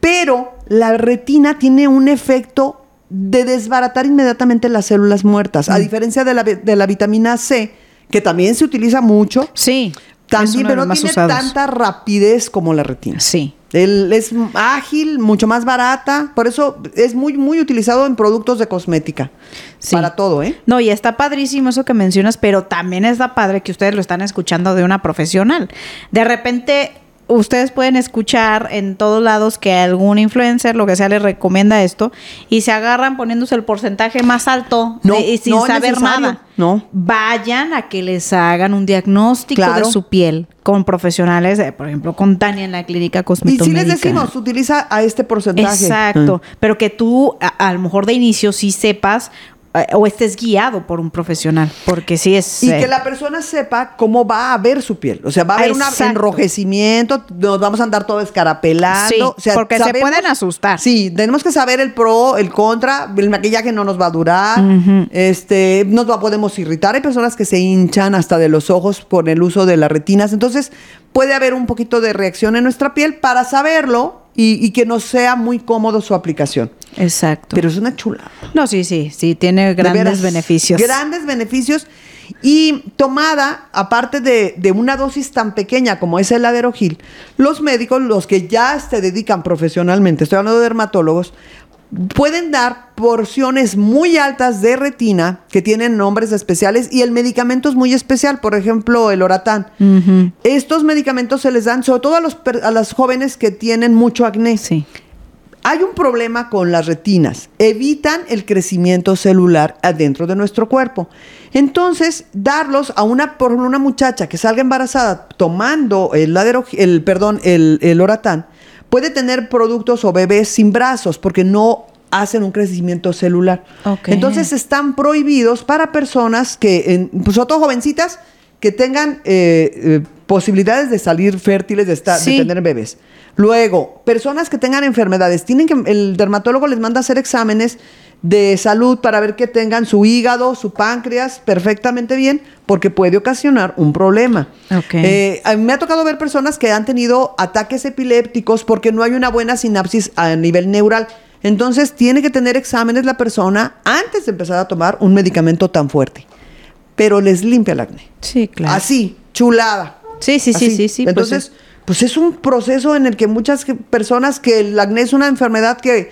Pero la retina tiene un efecto de desbaratar inmediatamente las células muertas. A diferencia de la, de la vitamina C, que también se utiliza mucho, Sí. también, pero no tiene usados. tanta rapidez como la retina. Sí. Él es ágil, mucho más barata, por eso es muy, muy utilizado en productos de cosmética. Sí. Para todo, ¿eh? No, y está padrísimo eso que mencionas, pero también está padre que ustedes lo están escuchando de una profesional. De repente, ustedes pueden escuchar en todos lados que algún influencer, lo que sea, les recomienda esto y se agarran poniéndose el porcentaje más alto No, de- y sin no saber necesario, nada. no. Vayan a que les hagan un diagnóstico Claro. de su piel con profesionales, eh, por ejemplo, con Tania en la clínica Y cosmética. si les decimos, utiliza a este porcentaje. Exacto, Ah. pero que tú a, a lo mejor de inicio sí sepas o estés guiado por un profesional, porque sí es... Y eh, que la persona sepa cómo va a ver su piel. O sea, va a haber un enrojecimiento, nos vamos a andar todo escarapelando. Sí, o sea, porque se pueden asustar. Sí, tenemos que saber el pro, el contra. El maquillaje no nos va a durar. Este, nos podemos irritar. Hay personas que se hinchan hasta de los ojos por el uso de las retinas. Entonces, puede haber un poquito de reacción en nuestra piel para saberlo y, y que nos sea muy cómodo su aplicación. Exacto. Pero es una chula. no, sí, sí, sí, tiene De grandes veras, beneficios. Grandes beneficios. Y tomada, aparte de, de una dosis tan pequeña como es el aderogil, los médicos, los que ya se dedican profesionalmente, estoy hablando de dermatólogos, pueden dar porciones muy altas de retina que tienen nombres especiales y el medicamento es muy especial, por ejemplo, el Oratán. Estos medicamentos se les dan sobre todo a, los, a las jóvenes que tienen mucho acné. Sí. Hay un problema con las retinas. Evitan el crecimiento celular adentro de nuestro cuerpo. Entonces, darlos a una, por una muchacha que salga embarazada tomando el, el perdón, el, el oratán, puede tener productos o bebés sin brazos porque no hacen un crecimiento celular. Entonces están prohibidos para personas que, pues sobre todo jovencitas, que tengan eh, eh, posibilidades de salir fértiles, de, estar, de tener bebés. Luego, personas que tengan enfermedades, tienen que, el dermatólogo les manda a hacer exámenes de salud para ver que tengan su hígado, su páncreas perfectamente bien, porque puede ocasionar un problema. Eh, a mí me ha tocado ver personas que han tenido ataques epilépticos porque no hay una buena sinapsis a nivel neural. Entonces tiene que tener exámenes la persona antes de empezar a tomar un medicamento tan fuerte. Pero les limpia el acné. Sí, claro. Así, chulada. Sí, sí, sí, sí, sí. Pues Entonces, pues es un proceso en el que muchas personas que el acné es una enfermedad que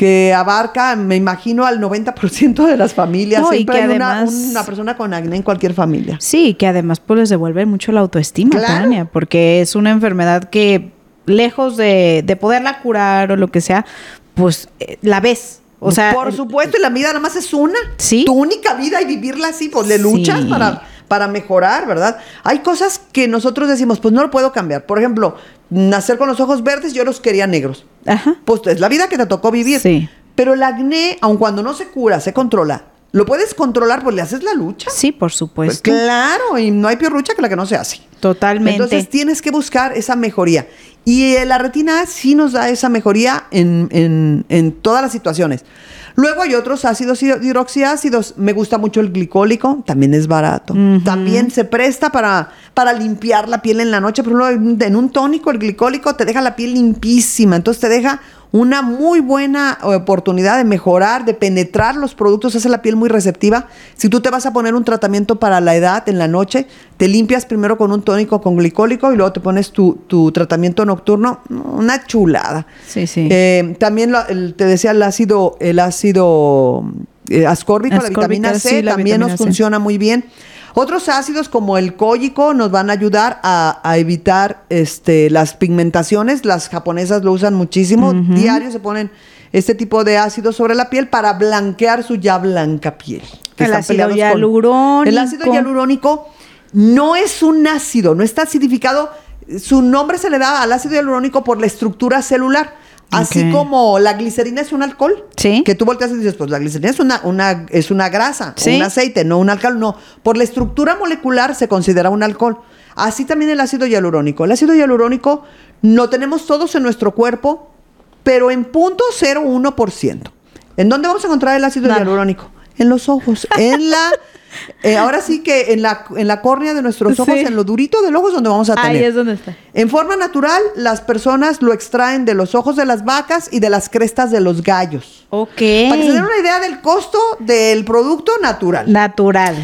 que abarca, me imagino, al 90% de las familias. No, Siempre hay una, persona con acné en cualquier familia. Sí, que además pues les devuelve mucho la autoestima, Tania, porque es una enfermedad que lejos de, de poderla curar o lo que sea, pues eh, la ves. O sea, por supuesto, y la vida nada más es una. Sí. Tu única vida y vivirla así, pues le luchas para para mejorar, ¿verdad? Hay cosas que nosotros decimos, pues no lo puedo cambiar. Por ejemplo, nacer con los ojos verdes, yo los quería negros. Ajá. Pues es la vida que te tocó vivir. Sí. Pero el acné, aun cuando no se cura, se controla. ¿Lo puedes controlar? Pues le haces la lucha. Sí, por supuesto. Pues claro, y no hay peor lucha que la que no se hace. Totalmente. Entonces tienes que buscar esa mejoría. Y la retina sí nos da esa mejoría en, en, en todas las situaciones. Luego hay otros ácidos hidroxiácidos. Me gusta mucho el glicólico, también es barato. También se presta para, para limpiar la piel en la noche. Por ejemplo, en un tónico, el glicólico te deja la piel limpísima. Entonces te deja una muy buena oportunidad de mejorar, de penetrar los productos, hace la piel muy receptiva. Si tú te vas a poner un tratamiento para la edad en la noche, te limpias primero con un tónico con glicólico y luego te pones tu, tratamiento nocturno, una chulada. Sí, sí. Eh, también te decía el ácido, el ácido eh, ascórbico, la vitamina C, también nos funciona muy bien. Otros ácidos como el cólico nos van a ayudar a, evitar este, las pigmentaciones. Las japonesas lo usan muchísimo. Diario se ponen este tipo de ácidos sobre la piel para blanquear su ya blanca piel. El ácido hialurónico. El ácido hialurónico no es un ácido, no está acidificado. Su nombre se le da al ácido hialurónico por la estructura celular. Así como la glicerina es un alcohol, ¿Sí? que tú volteas y dices, pues la glicerina es una, una, es una grasa, un aceite, no un alcohol. No, por la estructura molecular se considera un alcohol. Así también el ácido hialurónico. El ácido hialurónico lo tenemos todos en nuestro cuerpo, pero en punto 0,1%. ¿En dónde vamos a encontrar el ácido hialurónico? En los ojos, en la eh, ahora sí que en la, en la córnea de nuestros ojos, en lo durito del ojo es donde vamos a tener. Ahí es donde está. En forma natural, las personas lo extraen de los ojos de las vacas y de las crestas de los gallos. Ok. Para que se den una idea del costo del producto natural. Natural.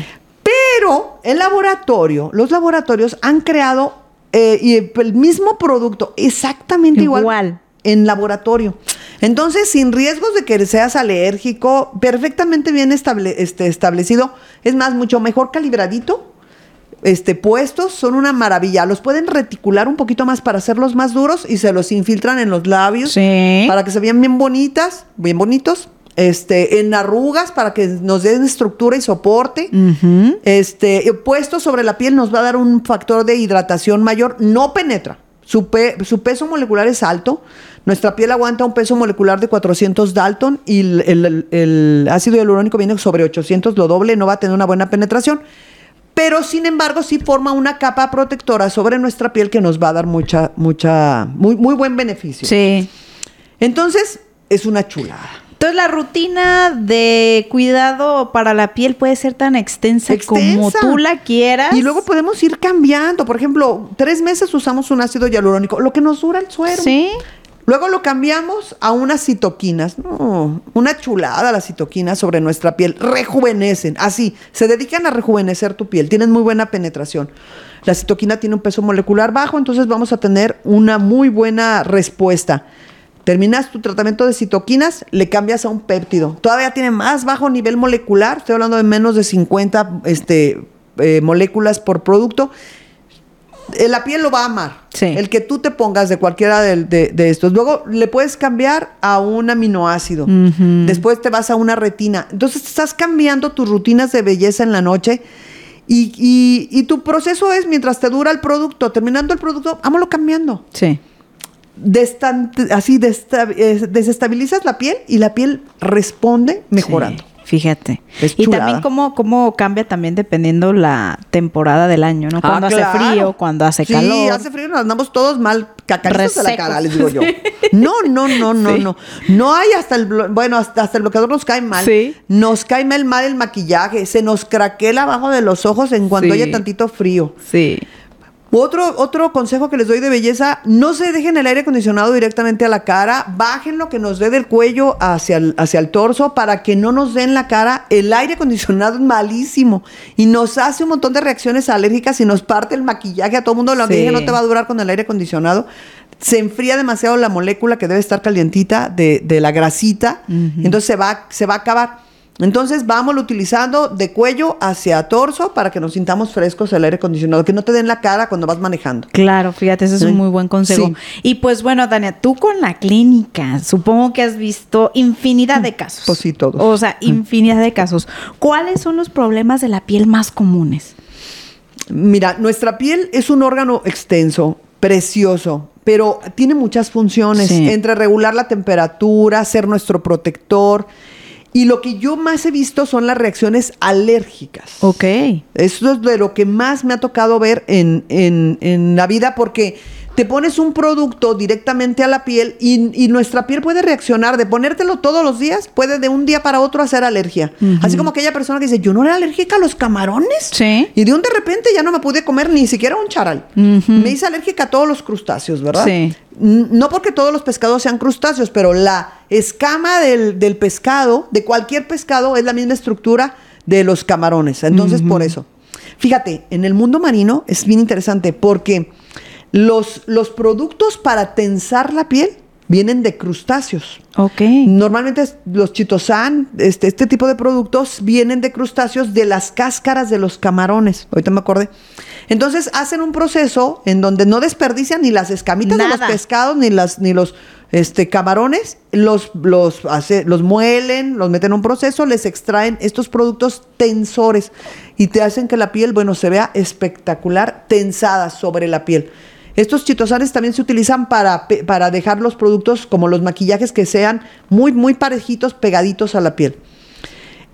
Pero el laboratorio, los laboratorios han creado eh, y el mismo producto exactamente igual. igual en laboratorio. Entonces, sin riesgos de que seas alérgico, perfectamente bien este, establecido, es más, mucho mejor calibradito. Este, puestos son una maravilla. Los pueden reticular un poquito más para hacerlos más duros y se los infiltran en los labios para que se vean bien bonitas, bien bonitos. Este, en arrugas para que nos den estructura y soporte. Este, puesto sobre la piel nos va a dar un factor de hidratación mayor. No penetra. Su, su peso molecular es alto. Nuestra piel aguanta un peso molecular de 400 Dalton y el, ácido hialurónico viene sobre 800, lo doble, no va a tener una buena penetración. Pero sin embargo, sí forma una capa protectora sobre nuestra piel que nos va a dar mucha, mucha, muy, muy buen beneficio. Sí. Entonces, es una chulada. Entonces la rutina de cuidado para la piel puede ser tan extensa, como tú la quieras. Y luego podemos ir cambiando. Por ejemplo, tres meses usamos un ácido hialurónico, lo que nos dura el suero. Sí. Luego lo cambiamos a unas citoquinas. No, una chulada las citoquinas sobre nuestra piel. Rejuvenecen. Así, se dedican a rejuvenecer tu piel. Tienen muy buena penetración. La citoquina tiene un peso molecular bajo, entonces vamos a tener una muy buena respuesta. Terminas tu tratamiento de citoquinas, le cambias a un péptido. Todavía tiene más bajo nivel molecular, estoy hablando de menos de 50 este, eh, moléculas por producto. Eh, la piel lo va a amar. El que tú te pongas de cualquiera de, estos. Luego le puedes cambiar a un aminoácido. Después te vas a una retina. Entonces estás cambiando tus rutinas de belleza en la noche. Y, tu proceso es, mientras te dura el producto, terminando el producto, vámonos cambiando. Sí así desestabilizas la piel y la piel responde mejorando. fíjate. y también cómo, cómo cambia también dependiendo la temporada del año, ¿no? Cuando ah, hace frío, cuando hace calor. Sí, hace frío, nos andamos todos mal cacaritos de la cara, les digo yo. No, no, no, no, no. No hay hasta el, bueno, hasta, hasta el bloqueador nos cae mal. Sí. Nos cae mal, mal el maquillaje, se nos craquela abajo de los ojos en cuanto haya tantito frío. Sí. Otro, otro consejo que les doy de belleza, no se dejen el aire acondicionado directamente a la cara, bajen lo que nos dé del cuello hacia el, hacia el torso para que no nos den la cara. El aire acondicionado es malísimo y nos hace un montón de reacciones alérgicas y nos parte el maquillaje. A todo mundo lo que no te va a durar con el aire acondicionado. Se enfría demasiado la molécula que debe estar calientita de, de la grasita, entonces se va, se va a acabar. Entonces vámonos utilizando de cuello hacia torso para que nos sintamos frescos el aire acondicionado, que no te den la cara cuando vas manejando. Claro, fíjate, ese es un muy buen consejo. Y pues bueno, Tania, tú con la clínica, supongo que has visto infinidad de casos. Pues sí, todos. O sea, infinidad de casos. ¿Cuáles son los problemas de la piel más comunes? Mira, nuestra piel es un órgano extenso, precioso, pero tiene muchas funciones, entre regular la temperatura, ser nuestro protector, y lo que yo más he visto son las reacciones alérgicas. Ok. Eso es de lo que más me ha tocado ver en, en, en la vida porque te pones un producto directamente a la piel y, nuestra piel puede reaccionar. De ponértelo todos los días, puede de un día para otro hacer alergia. Así como aquella persona que dice, yo no era alérgica a los camarones. Sí. Y de un de repente ya no me pude comer ni siquiera un charal. Me hice alérgica a todos los crustáceos, ¿verdad? Sí. No porque todos los pescados sean crustáceos, pero la escama del, pescado, de cualquier pescado, es la misma estructura de los camarones. Entonces, por eso. Fíjate, en el mundo marino es bien interesante porque los, los productos para tensar la piel vienen de crustáceos. Ok. Normalmente los chitosan, este, este tipo de productos vienen de crustáceos de las cáscaras de los camarones. Ahorita me acordé. Entonces hacen un proceso en donde no desperdician ni las escamitas de los pescados ni las ni los este, camarones, los, los, los muelen, los meten en un proceso, les extraen estos productos tensores y te hacen que la piel, bueno, se vea espectacular, tensada sobre la piel. Estos chitosanes también se utilizan para, para dejar los productos como los maquillajes que sean muy, muy parejitos, pegaditos a la piel.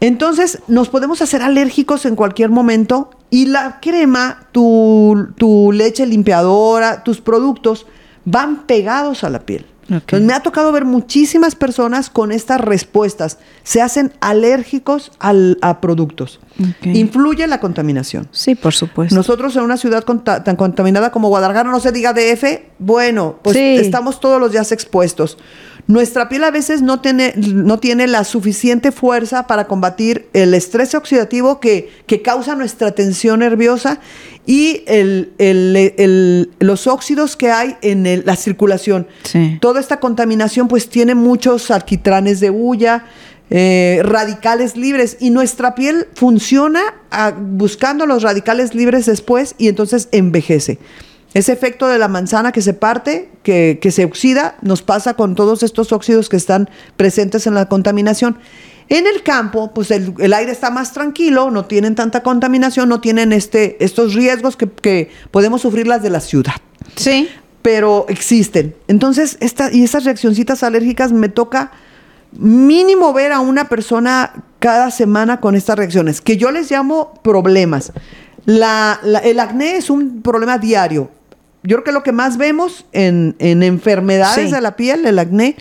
Entonces, nos podemos hacer alérgicos en cualquier momento y la crema, tu, tu leche limpiadora, tus productos van pegados a la piel. Entonces, me ha tocado ver muchísimas personas con estas respuestas. Se hacen alérgicos a productos. Influye la contaminación. Sí, por supuesto. Nosotros en una ciudad tan contaminada como Guadalajara, no se diga DF, bueno, pues estamos todos los días expuestos. Nuestra piel a veces no tiene, no tiene la suficiente fuerza para combatir el estrés oxidativo que, que causa nuestra tensión nerviosa y el, los óxidos que hay en la circulación. Toda esta contaminación pues tiene muchos alquitranes de hulla, eh, radicales libres y nuestra piel funciona ah, buscando los radicales libres después y entonces envejece. Ese efecto de la manzana que se parte, que, se oxida, nos pasa con todos estos óxidos que están presentes en la contaminación. En el campo, pues el, aire está más tranquilo, no tienen tanta contaminación, no tienen este, estos riesgos que, podemos sufrir las de la ciudad. Sí. Pero existen. Entonces, esta, y esas reaccioncitas alérgicas me toca mínimo ver a una persona cada semana con estas reacciones, que yo les llamo problemas. el acné es un problema diario yo creo que lo que más vemos en, enfermedades de la piel, el acné,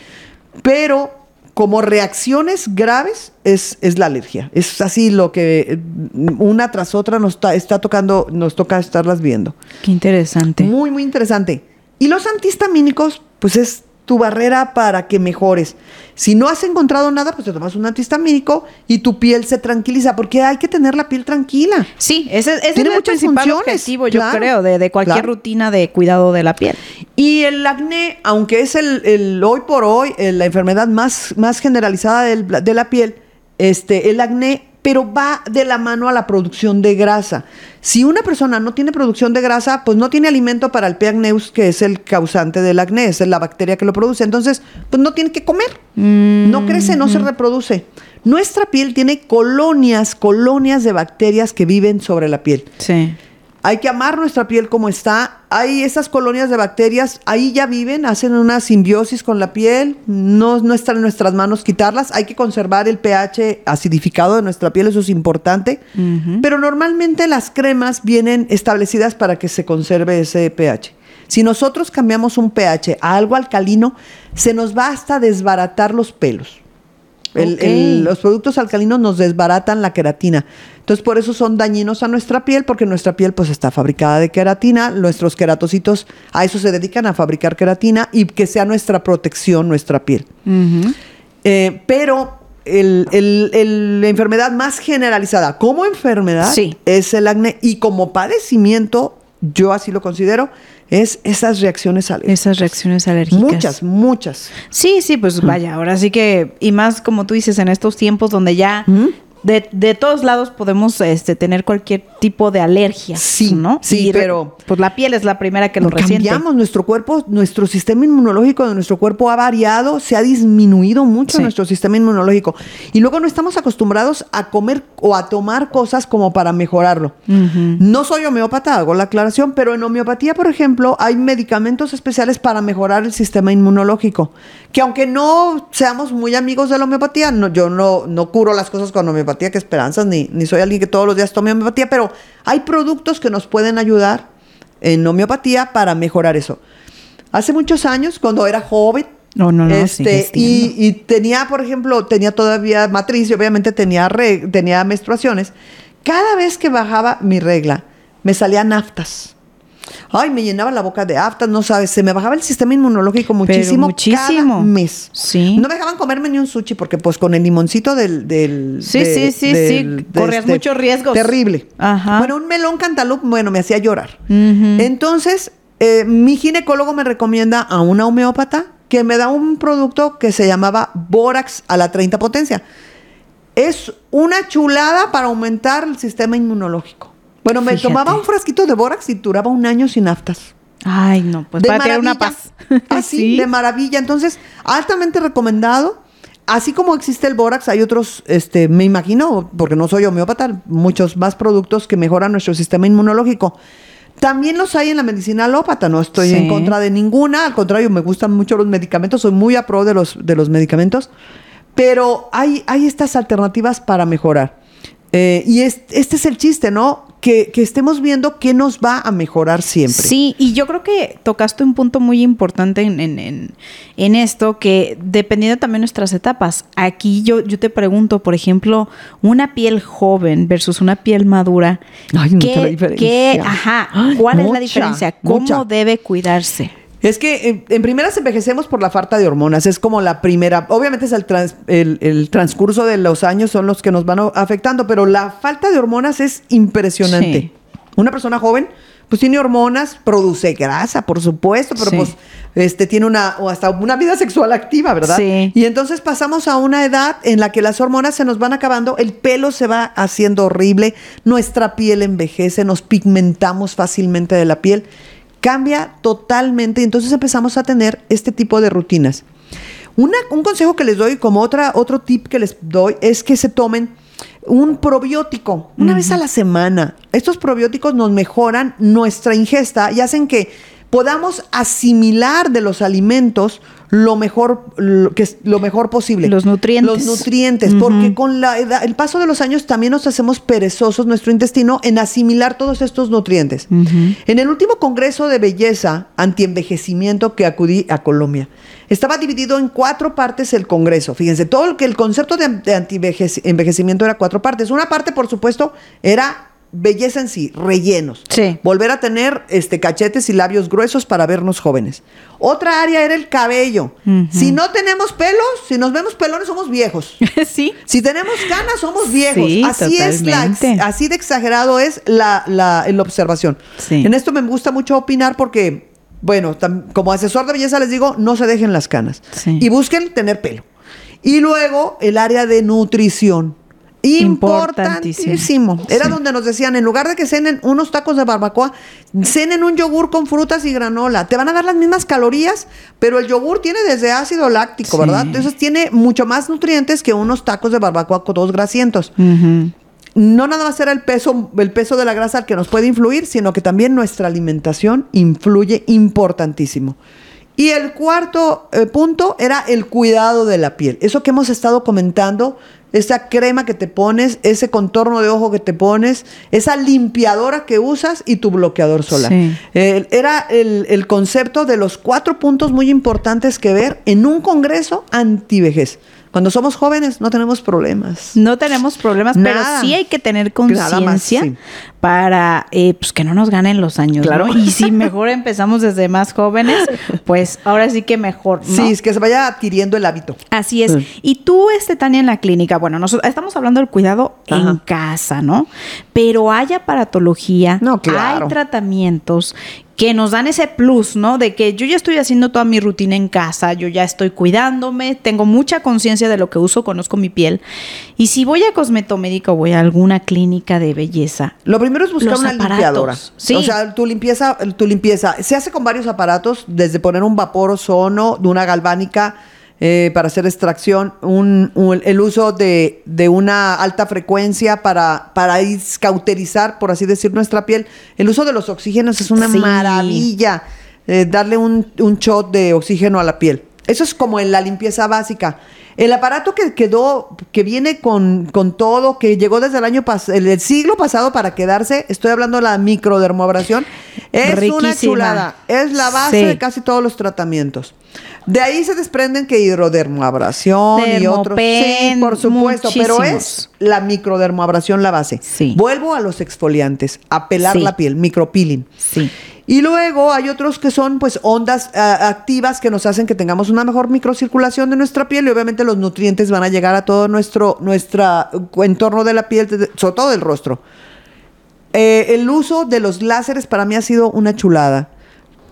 pero como reacciones graves es, es, la alergia. Es así lo que una tras otra nos está, está, tocando, nos toca estarlas viendo. Qué interesante. Muy, muy interesante. Y los antihistamínicos, pues es tu barrera para que mejores. Si no has encontrado nada, pues te tomas un antihistamínico y tu piel se tranquiliza, porque hay que tener la piel tranquila. Sí, ese, es el principal objetivo, yo creo, de, cualquier rutina de cuidado de la piel. Y el acné, aunque es el, hoy por hoy la enfermedad más, más generalizada de la piel, este, el acné, pero va de la mano a la producción de grasa. Si una persona no tiene producción de grasa, pues no tiene alimento para el P. acneus, que es el causante del acné, es la bacteria que lo produce. Entonces, pues no tiene que comer. No crece, no se reproduce. Nuestra piel tiene colonias, colonias de bacterias que viven sobre la piel. Sí. Hay que amar nuestra piel como está. Hay esas colonias de bacterias, ahí ya viven, hacen una simbiosis con la piel. No, no está en nuestras manos quitarlas. Hay que conservar el pH acidificado de nuestra piel, eso es importante. Pero normalmente las cremas vienen establecidas para que se conserve ese pH. Si nosotros cambiamos un pH a algo alcalino, se nos va hasta desbaratar los pelos los productos alcalinos nos desbaratan la queratina. Entonces, por eso son dañinos a nuestra piel, porque nuestra piel pues está fabricada de queratina. Nuestros queratocitos a eso se dedican, a fabricar queratina y que sea nuestra protección, nuestra piel. Eh, pero la enfermedad más generalizada como enfermedad es el acné y como padecimiento, yo así lo considero, es esas reacciones alérgicas. Esas reacciones alérgicas. Muchas, muchas. Sí, sí, pues vaya, ahora sí que, y más como tú dices, en estos tiempos donde ya de, de, todos lados podemos este, tener cualquier tipo de alergia. Sí, ¿no? Sí, pero. Pues la piel es la primera que lo resiente. Cambiamos nuestro cuerpo, nuestro sistema inmunológico de nuestro cuerpo ha variado, se ha disminuido mucho nuestro sistema inmunológico. Y luego no estamos acostumbrados a comer o a tomar cosas como para mejorarlo. No soy homeópata, hago la aclaración, pero en homeopatía, por ejemplo, hay medicamentos especiales para mejorar el sistema inmunológico. Que aunque no seamos muy amigos de la homeopatía, no, yo no, no curo las cosas con homeopatía que esperanzas, ni, ni soy alguien que todos los días tome homeopatía, pero hay productos que nos pueden ayudar en homeopatía para mejorar eso. Hace muchos años, cuando era joven, no, no, no, este, y, tenía, por ejemplo, tenía todavía matriz y obviamente tenía, tenía menstruaciones. Cada vez que bajaba mi regla, me salían naftas. Ay, me llenaba la boca de aftas, no sabes, se me bajaba el sistema inmunológico muchísimo, muchísimo. cada mes. Sí. No me dejaban comerme ni un sushi porque pues con el limoncito del... del sí, sí, sí, sí, corrías este, muchos riesgos. Terrible. Ajá. Bueno, un melón cantaloupe, bueno, me hacía llorar. Entonces, eh, mi ginecólogo me recomienda a una homeópata que me da un producto que se llamaba Borax a la 30 potencia. Es una chulada para aumentar el sistema inmunológico. Bueno, me tomaba un frasquito de Borax y duraba un año sin aftas. Ay, no, pues de para una paz. Así, de maravilla. Entonces, altamente recomendado. Así como existe el Borax, hay otros, este, me imagino, porque no soy homeópata, muchos más productos que mejoran nuestro sistema inmunológico. También los hay en la medicina alópata, no estoy en contra de ninguna, al contrario, me gustan mucho los medicamentos, soy muy a pro de los, de los medicamentos, pero hay, hay estas alternativas para mejorar. Eh, y este es el chiste, ¿no? Que, estemos viendo qué nos va a mejorar siempre. Sí, y yo creo que tocaste un punto muy importante en, en, esto, que dependiendo también de nuestras etapas. Aquí yo, yo te pregunto, por ejemplo, una piel joven versus una piel madura. Hay mucha diferencia. ajá, ¿cuál es la diferencia? ¿Cómo debe cuidarse? Es que en, primeras envejecemos por la falta de hormonas. Es como la primera. Obviamente es el, el, transcurso de los años son los que nos van afectando, pero la falta de hormonas es impresionante. Una persona joven, pues tiene hormonas, produce grasa, por supuesto, pero pues este tiene una o hasta una vida sexual activa, ¿verdad? Sí. Y entonces pasamos a una edad en la que las hormonas se nos van acabando, el pelo se va haciendo horrible, nuestra piel envejece, nos pigmentamos fácilmente de la piel cambia totalmente y entonces empezamos a tener este tipo de rutinas. un consejo que les doy, como otra, otro tip que les doy, es que se tomen un probiótico una vez a la semana. Estos probióticos nos mejoran nuestra ingesta y hacen que podamos asimilar de los alimentos lo mejor, lo, que es lo mejor posible. Los nutrientes. Los nutrientes, porque con la el paso de los años también nos hacemos perezosos nuestro intestino en asimilar todos estos nutrientes. En el último congreso de belleza antienvejecimiento que acudí a Colombia, estaba dividido en cuatro partes el congreso. Fíjense, todo el que el concepto de, de antienvejecimiento era cuatro partes. Una parte, por supuesto, era belleza en sí, rellenos. Sí. Volver a tener este, cachetes y labios gruesos para vernos jóvenes. Otra área era el cabello. Si no tenemos pelos, si nos vemos pelones, somos viejos. sí. Si tenemos canas, somos viejos. así es la, así de exagerado es la, la, la observación. En esto me gusta mucho opinar porque bueno, como asesor de belleza les digo, no se dejen las canas. Y busquen tener pelo. Y luego el área de nutrición. Importantísimo. Era donde nos decían, en lugar de que cenen unos tacos de barbacoa, cenen un yogur con frutas y granola. Te van a dar las mismas calorías, pero el yogur tiene desde ácido láctico, ¿verdad? Entonces tiene mucho más nutrientes que unos tacos de barbacoa con dos grasientos. No nada más era el peso, el peso de la grasa el que nos puede influir, sino que también nuestra alimentación influye importantísimo. Y el cuarto eh, punto era el cuidado de la piel. Eso que hemos estado comentando esa crema que te pones, ese contorno de ojo que te pones, esa limpiadora que usas y tu bloqueador solar. era el, el, concepto de los cuatro puntos muy importantes que ver en un congreso antivejez. Cuando somos jóvenes no tenemos problemas. No tenemos problemas, pero sí hay que tener conciencia para eh, pues que no nos ganen los años. Claro. Y si mejor empezamos desde más jóvenes, pues ahora sí que mejor. Sí, es que se vaya adquiriendo el hábito. Así es. Y tú, este, Tania, en la clínica, bueno, nosotros estamos hablando del cuidado en casa, ¿no? Pero hay aparatología, no, hay tratamientos que nos dan ese plus, ¿no? De que yo ya estoy haciendo toda mi rutina en casa, yo ya estoy cuidándome, tengo mucha conciencia de lo que uso, conozco mi piel. Y si voy a cosmetomédica o voy a alguna clínica de belleza. Lo primero es buscar una limpiadora. ¿sí? O sea, tu limpieza, tu limpieza se hace con varios aparatos, desde poner un vapor ozono, de una galvánica eh, para hacer extracción, el uso de, una alta frecuencia para, para cauterizar, por así decir, nuestra piel. El uso de los oxígenos es una maravilla, eh, darle un, un shot de oxígeno a la piel. Eso es como en la limpieza básica. El aparato que quedó, que viene con, con todo, que llegó desde el año pasado, el, siglo pasado para quedarse, estoy hablando de la microdermoabrasión, es una chulada. Es la base de casi todos los tratamientos. De ahí se desprenden que hidrodermoabrasión y otros. Sí, por supuesto, pero es la microdermoabrasión la base. Sí. Vuelvo a los exfoliantes, a pelar la piel, micropeeling. Sí. Y luego hay otros que son pues ondas activas que nos hacen que tengamos una mejor microcirculación de nuestra piel y obviamente los nutrientes van a llegar a todo nuestro nuestra entorno de la piel, sobre todo del rostro. Eh, el uso de los láseres para mí ha sido una chulada.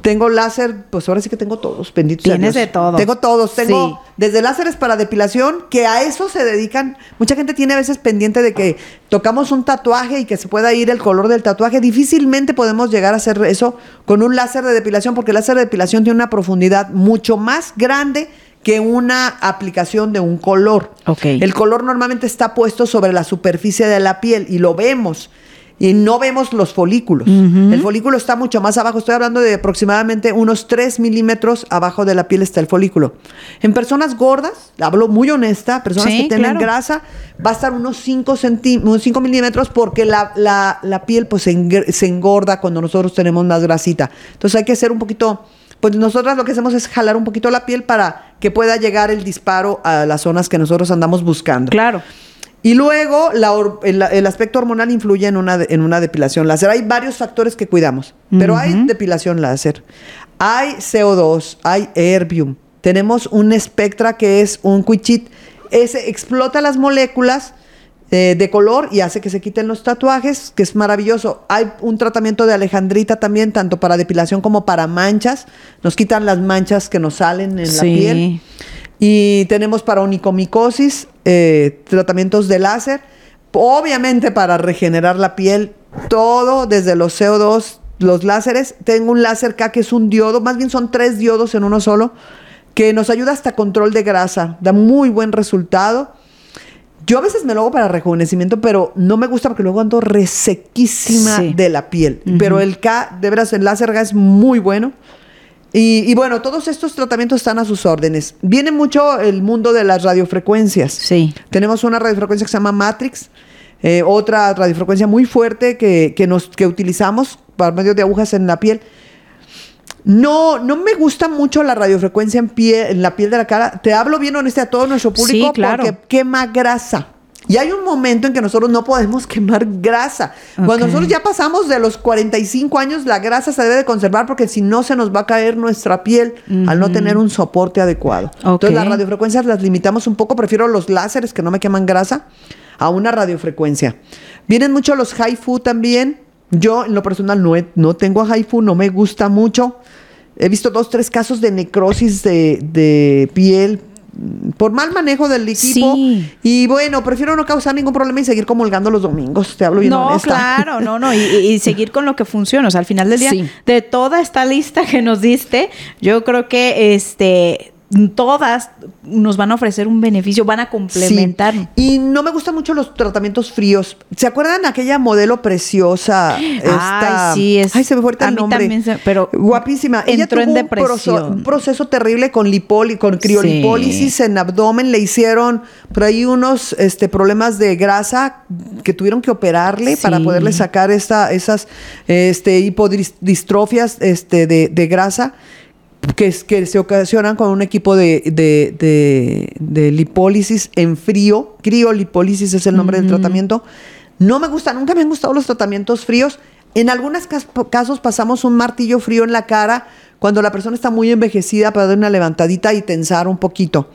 Tengo láser, pues ahora sí que tengo todos, bendito Tienes de todo. Tengo todos, tengo desde láseres para depilación, que a eso se dedican. Mucha gente tiene a veces pendiente de que tocamos un tatuaje y que se pueda ir el color del tatuaje. Difícilmente podemos llegar a hacer eso con un láser de depilación, porque el láser de depilación tiene una profundidad mucho más grande que una aplicación de un color. Okay. El color normalmente está puesto sobre la superficie de la piel y lo vemos y no vemos los folículos. El folículo está mucho más abajo. Estoy hablando de aproximadamente unos 3 milímetros abajo de la piel está el folículo. En personas gordas, hablo muy honesta, personas que tienen grasa, va a estar unos 5, 5 milímetros porque la, la, piel pues se engorda cuando nosotros tenemos más grasita. Entonces hay que ser un poquito... Pues nosotras lo que hacemos es jalar un poquito la piel para que pueda llegar el disparo a las zonas que nosotros andamos buscando. Claro. Y luego el, aspecto hormonal influye en una, en una depilación láser. Hay varios factores que cuidamos, pero hay depilación láser. Hay CO2, hay Erbium. Tenemos un Spectra que es un Quichit. Ese explota las moléculas eh, de color y hace que se quiten los tatuajes, que es maravilloso. Hay un tratamiento de alejandrita también, tanto para depilación como para manchas. Nos quitan las manchas que nos salen en la piel. Y tenemos para onicomicosis, eh, tratamientos de láser, obviamente para regenerar la piel, todo desde los CO2, los láseres. Tengo un láser K que es un diodo, más bien son tres diodos en uno solo, que nos ayuda hasta control de grasa, da muy buen resultado. Yo a veces me lo hago para rejuvenecimiento, pero no me gusta porque luego ando resequísima de la piel. Pero el K, de veras, el láser K es muy bueno. Y, bueno, todos estos tratamientos están a sus órdenes. Viene mucho el mundo de las radiofrecuencias. Sí. Tenemos una radiofrecuencia que se llama Matrix, eh, otra radiofrecuencia muy fuerte que, nos, que utilizamos por medio de agujas en la piel. No, no me gusta mucho la radiofrecuencia en, pie, en la piel de la cara. Te hablo bien honesto a todo nuestro público porque quema grasa. Y hay un momento en que nosotros no podemos quemar grasa. Cuando nosotros ya pasamos de los 45 años, la grasa se debe de conservar porque si no se nos va a caer nuestra piel al no tener un soporte adecuado. Entonces las radiofrecuencias las limitamos un poco. Prefiero los láseres que no me queman grasa a una radiofrecuencia. Vienen mucho los HIFU también. Yo en lo personal no, no tengo HIFU, no me gusta mucho. He visto dos, tres casos de necrosis de, de piel por mal manejo del equipo. Sí. Y bueno, prefiero no causar ningún problema y seguir comulgando los domingos. Te hablo bien No, honesta. claro, no, no, y, y seguir con lo que funciona. O sea, al final del día, Sí. de toda esta lista que nos diste, yo creo que este todas nos van a ofrecer un beneficio, van a complementar. Sí. Y no me gustan mucho los tratamientos fríos. ¿Se acuerdan aquella modelo preciosa? Esta- Ay, sí, es- Ay, se me fue el nombre. también se- pero Guapísima. Ella entró en tuvo un proceso- depresión. Un proceso terrible con lipoli, con criolipólisis en abdomen. Le hicieron por ahí unos este, problemas de grasa que tuvieron que operarle Sí. para poderle sacar esta, esas este, hipodistrofias este, de, de grasa que, es- que se ocasionan con un equipo de, de, de- de lipólisis en frío. Criolipólisis es el nombre del tratamiento. No me gusta, nunca me han gustado los tratamientos fríos. En algunos cas- casos pasamos un martillo frío en la cara cuando la persona está muy envejecida para dar una levantadita y tensar un poquito.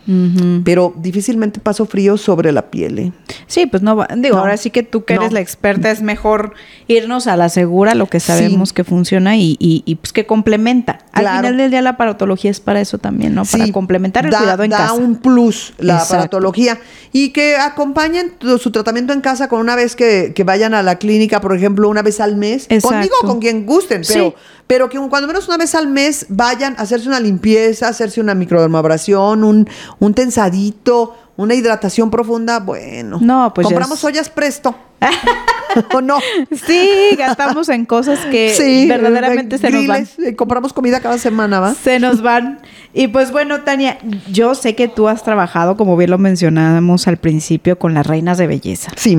Pero difícilmente paso frío sobre la piel. ¿eh? Sí, pues no va. Digo, No. ahora sí que tú que eres la experta, es mejor irnos a la segura, lo que Sí. sabemos que funciona y, y- y, pues que complementa. Al final del día la parotología es para eso también, ¿no? Para complementar el da- cuidado en da casa. un plus la Exacto. aparatología. Y que acompañen su tratamiento en casa con una vez que, que vayan a la clínica, por ejemplo, una vez al mes. Exacto. Conmigo con quien gusten, pero, Sí. pero que cuando menos una vez al mes vayan a hacerse una limpieza, hacerse una microdermabrasión, un, un tensadito, una hidratación profunda. Bueno, No, pues compramos es- ollas presto. ¿O no? Sí, gastamos en cosas que Sí, verdaderamente se nos van. eh, compramos comida cada semana, ¿va? Se nos van. Y pues bueno, Tania, yo sé que tú has trabajado, como bien lo mencionábamos al principio, con las reinas de belleza. Sí.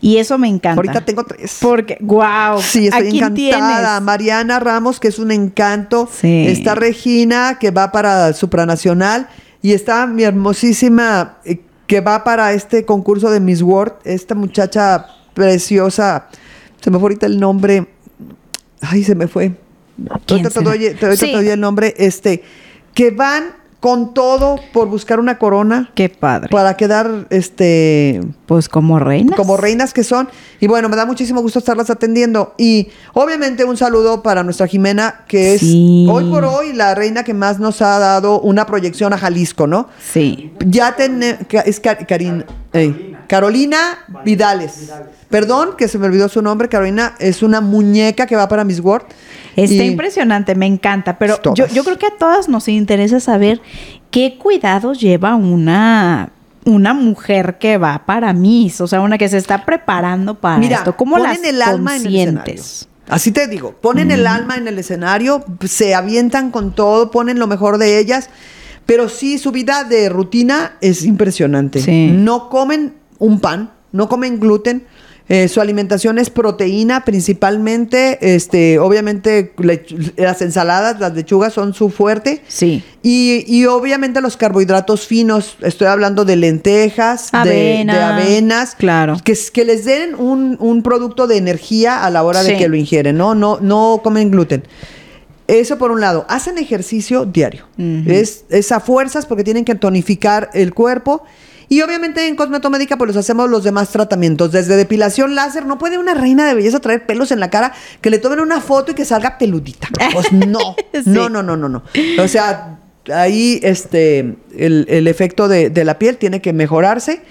Y eso me encanta. Ahorita tengo tres. Porque, wow. Sí, estoy ¿a quién encantada. tienes? Mariana Ramos, que es un encanto. Sí. Está Regina, que va para Supranacional. Y está mi hermosísima, eh, que va para este concurso de Miss World. Esta muchacha preciosa. Se me fue ahorita el nombre. Ay, se me fue. ¿Quién Ahorita te doy, te- Sí. te doy el nombre. Este, que van con todo por buscar una corona. Qué padre. Para quedar, este, Pues como reinas. como reinas que son. Y bueno, me da muchísimo gusto estarlas atendiendo. Y obviamente un saludo para nuestra Jimena, que es hoy por hoy la reina que más nos ha dado una proyección a Jalisco, ¿no? Sí. Ya tenemos, es Karin- ey, Carolina Vidales. Perdón, que se me olvidó su nombre. Carolina es una muñeca que va para Miss World. Está Y- impresionante, me encanta. Pero yo, yo creo que a todas nos interesa saber qué cuidados lleva una, una mujer que va para Miss, o sea, una que se está preparando para Mira, esto. ¿Cómo ponen las el alma en el? Así te digo, ponen el alma en el escenario, se avientan con todo, ponen lo mejor de ellas, pero sí su vida de rutina es impresionante. Sí. No comen un pan, no comen gluten. eh, su alimentación es proteína principalmente, este, obviamente las ensaladas, las lechugas son su fuerte. Sí. Y, y obviamente los carbohidratos finos, estoy hablando de lentejas, de- Avena, de, avenas, claro. que, que les den un, un producto de energía a la hora de que lo ingieren, ¿no? No, no comen gluten. Eso por un lado. Hacen ejercicio diario. Es, es a fuerzas porque tienen que tonificar el cuerpo. Y obviamente en Cosmetomédica pues los hacemos los demás tratamientos. Desde depilación láser. No puede una reina de belleza traer pelos en la cara que le tomen una foto y que salga peludita. Pues no. Sí. No, no, no, no, no. O sea, ahí este, el, el efecto de, de la piel tiene que mejorarse.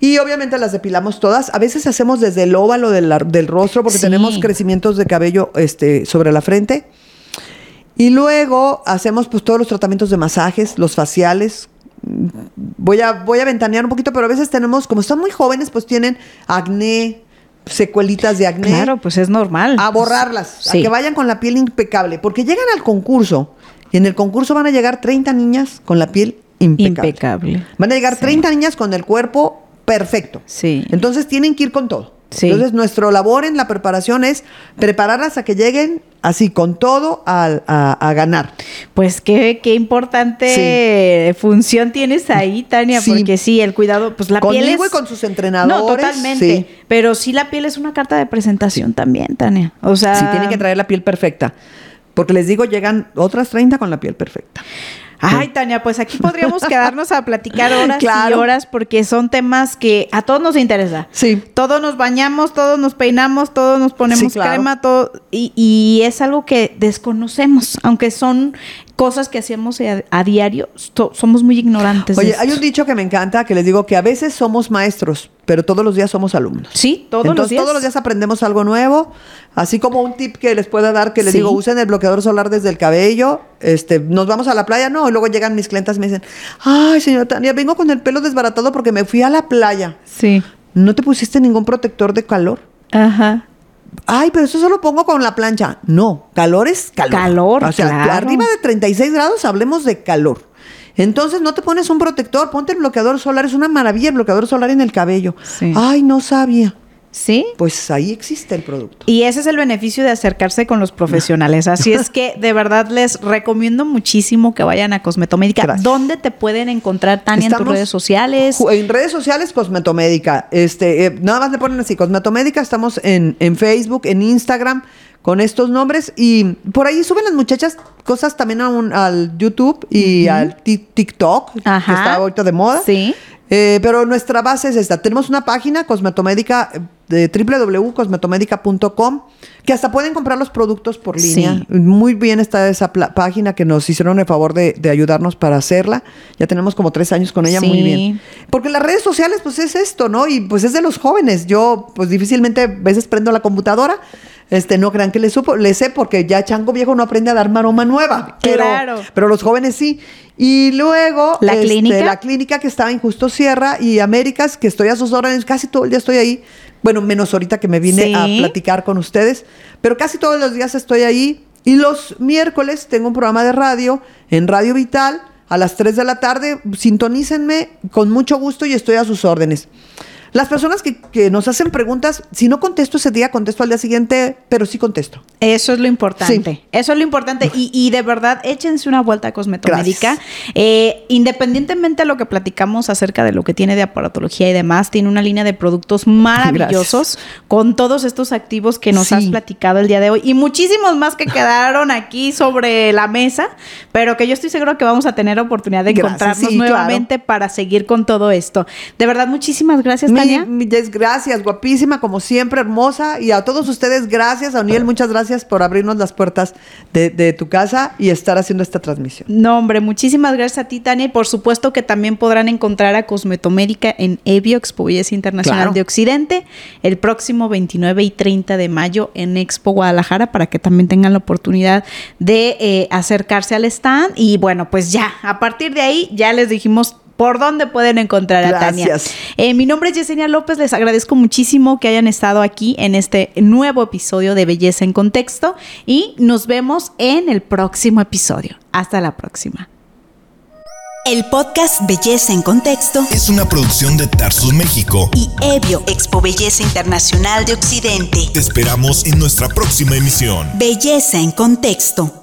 Y obviamente las depilamos todas. A veces hacemos desde el óvalo del, del rostro porque Sí. tenemos crecimientos de cabello este, sobre la frente. Y luego hacemos pues todos los tratamientos de masajes, los faciales. Voy a, voy a ventanear un poquito, pero a veces tenemos, como están muy jóvenes, pues tienen acné, secuelitas de acné. Claro, pues es normal. A borrarlas, Sí. a que vayan con la piel impecable. Porque llegan al concurso y en el concurso van a llegar 30 niñas con la piel impecable. Impecable. Van a llegar 30 niñas con el cuerpo perfecto. Sí. Entonces tienen que ir con todo. Sí. Entonces nuestro labor en la preparación es prepararlas a que lleguen así con todo al- a, a ganar. Pues qué, qué importante función tienes ahí, Tania, Sí. porque sí, el cuidado, pues la piel Conmigo es... y con sus entrenadores. No, totalmente. Pero sí la piel es una carta de presentación también, Tania. O sea... Sí, tienen que traer la piel perfecta. Porque les digo, llegan otras 30 con la piel perfecta. Ay, Tania, pues aquí podríamos quedarnos a platicar horas y horas porque son temas que a todos nos interesa. Sí. Todos nos bañamos, todos nos peinamos, todos nos ponemos crema, todo y, y, es algo que desconocemos, aunque son cosas que hacemos a, diario, somos muy ignorantes. Oye, hay un dicho que me encanta que les digo que a veces somos maestros, pero todos los días somos alumnos. Sí, todos los días. Todos los días aprendemos algo nuevo, así como un tip que les pueda dar que les digo, usen el bloqueador solar desde el cabello, este, nos vamos a la playa, no, y luego llegan mis clientes y me dicen, ay, señora Tania, vengo con el pelo desbaratado porque me fui a la playa. Sí. ¿No te pusiste ningún protector de calor? Ajá. Ay, pero eso solo pongo con la plancha. No, calor es calor. Calor, O sea, arriba de 36 grados hablemos de calor. Entonces no te pones un protector, ponte el bloqueador solar, es una maravilla el bloqueador solar en el cabello. Ay, no sabía. ¿Sí? Pues ahí existe el producto. Y ese es el beneficio de acercarse con los profesionales. Así es que de verdad les recomiendo muchísimo que vayan a Cosmetomédica. ¿Dónde te pueden encontrar, Tania, en tus redes sociales? En redes sociales, Cosmetomédica. Este, eh, nada más le ponen así, Cosmetomédica. Estamos en, en Facebook, en Instagram con estos nombres y por ahí suben las muchachas cosas también al YouTube y al TikTok, que está ahorita de moda. Sí. Eh, pero nuestra base es esta. Tenemos una página, Cosmetomédica, de www.cosmetomédica.com, que hasta pueden comprar los productos por línea. Muy bien está esa página que nos hicieron el favor de, ayudarnos para hacerla. Ya tenemos como tres años con ella, muy bien. Porque las redes sociales, pues es esto, ¿no? Y pues es de los jóvenes. Yo, pues difícilmente a veces prendo la computadora este, no crean que le supo, le sé porque ya chango viejo no aprende a dar maroma nueva. Pero, claro. Pero los jóvenes sí. Y luego la este, clínica. La clínica que estaba en Justo Sierra y Américas, que estoy a sus órdenes, casi todo el día estoy ahí. Bueno, menos ahorita que me vine a platicar con ustedes, pero casi todos los días estoy ahí. Y los miércoles tengo un programa de radio en Radio Vital a las 3 de la tarde. Sintonícenme con mucho gusto y estoy a sus órdenes. Las personas que, nos hacen preguntas, si no contesto ese día, contesto al día siguiente, pero sí contesto. Eso es lo importante. Eso es lo importante. Y, de verdad, échense una vuelta a Cosmetomédica. Eh, independientemente de lo que platicamos acerca de lo que tiene de aparatología y demás, tiene una línea de productos maravillosos con todos estos activos que nos has platicado el día de hoy y muchísimos más que quedaron aquí sobre la mesa, pero que yo estoy seguro que vamos a tener oportunidad de encontrarnos nuevamente para seguir con todo esto. De verdad, muchísimas gracias gracias, guapísima, como siempre, hermosa. Y a todos ustedes, gracias. A muchas gracias por abrirnos las puertas de, tu casa y estar haciendo esta transmisión. No, hombre, muchísimas gracias a ti, Tania. Y por supuesto que también podrán encontrar a Cosmetomédica en Evio, Expo Belleza Internacional de Occidente, el próximo 29 y 30 de mayo en Expo Guadalajara, para que también tengan la oportunidad de eh, acercarse al stand. Y bueno, pues ya, a partir de ahí, ya les dijimos por dónde pueden encontrar a Tania. Eh, mi nombre es Yesenia López, les agradezco muchísimo que hayan estado aquí en este nuevo episodio de Belleza en Contexto y nos vemos en el próximo episodio. Hasta la próxima. El podcast Belleza en Contexto es una producción de Tarsus México y Evio Expo Belleza Internacional de Occidente. Te esperamos en nuestra próxima emisión. Belleza en Contexto.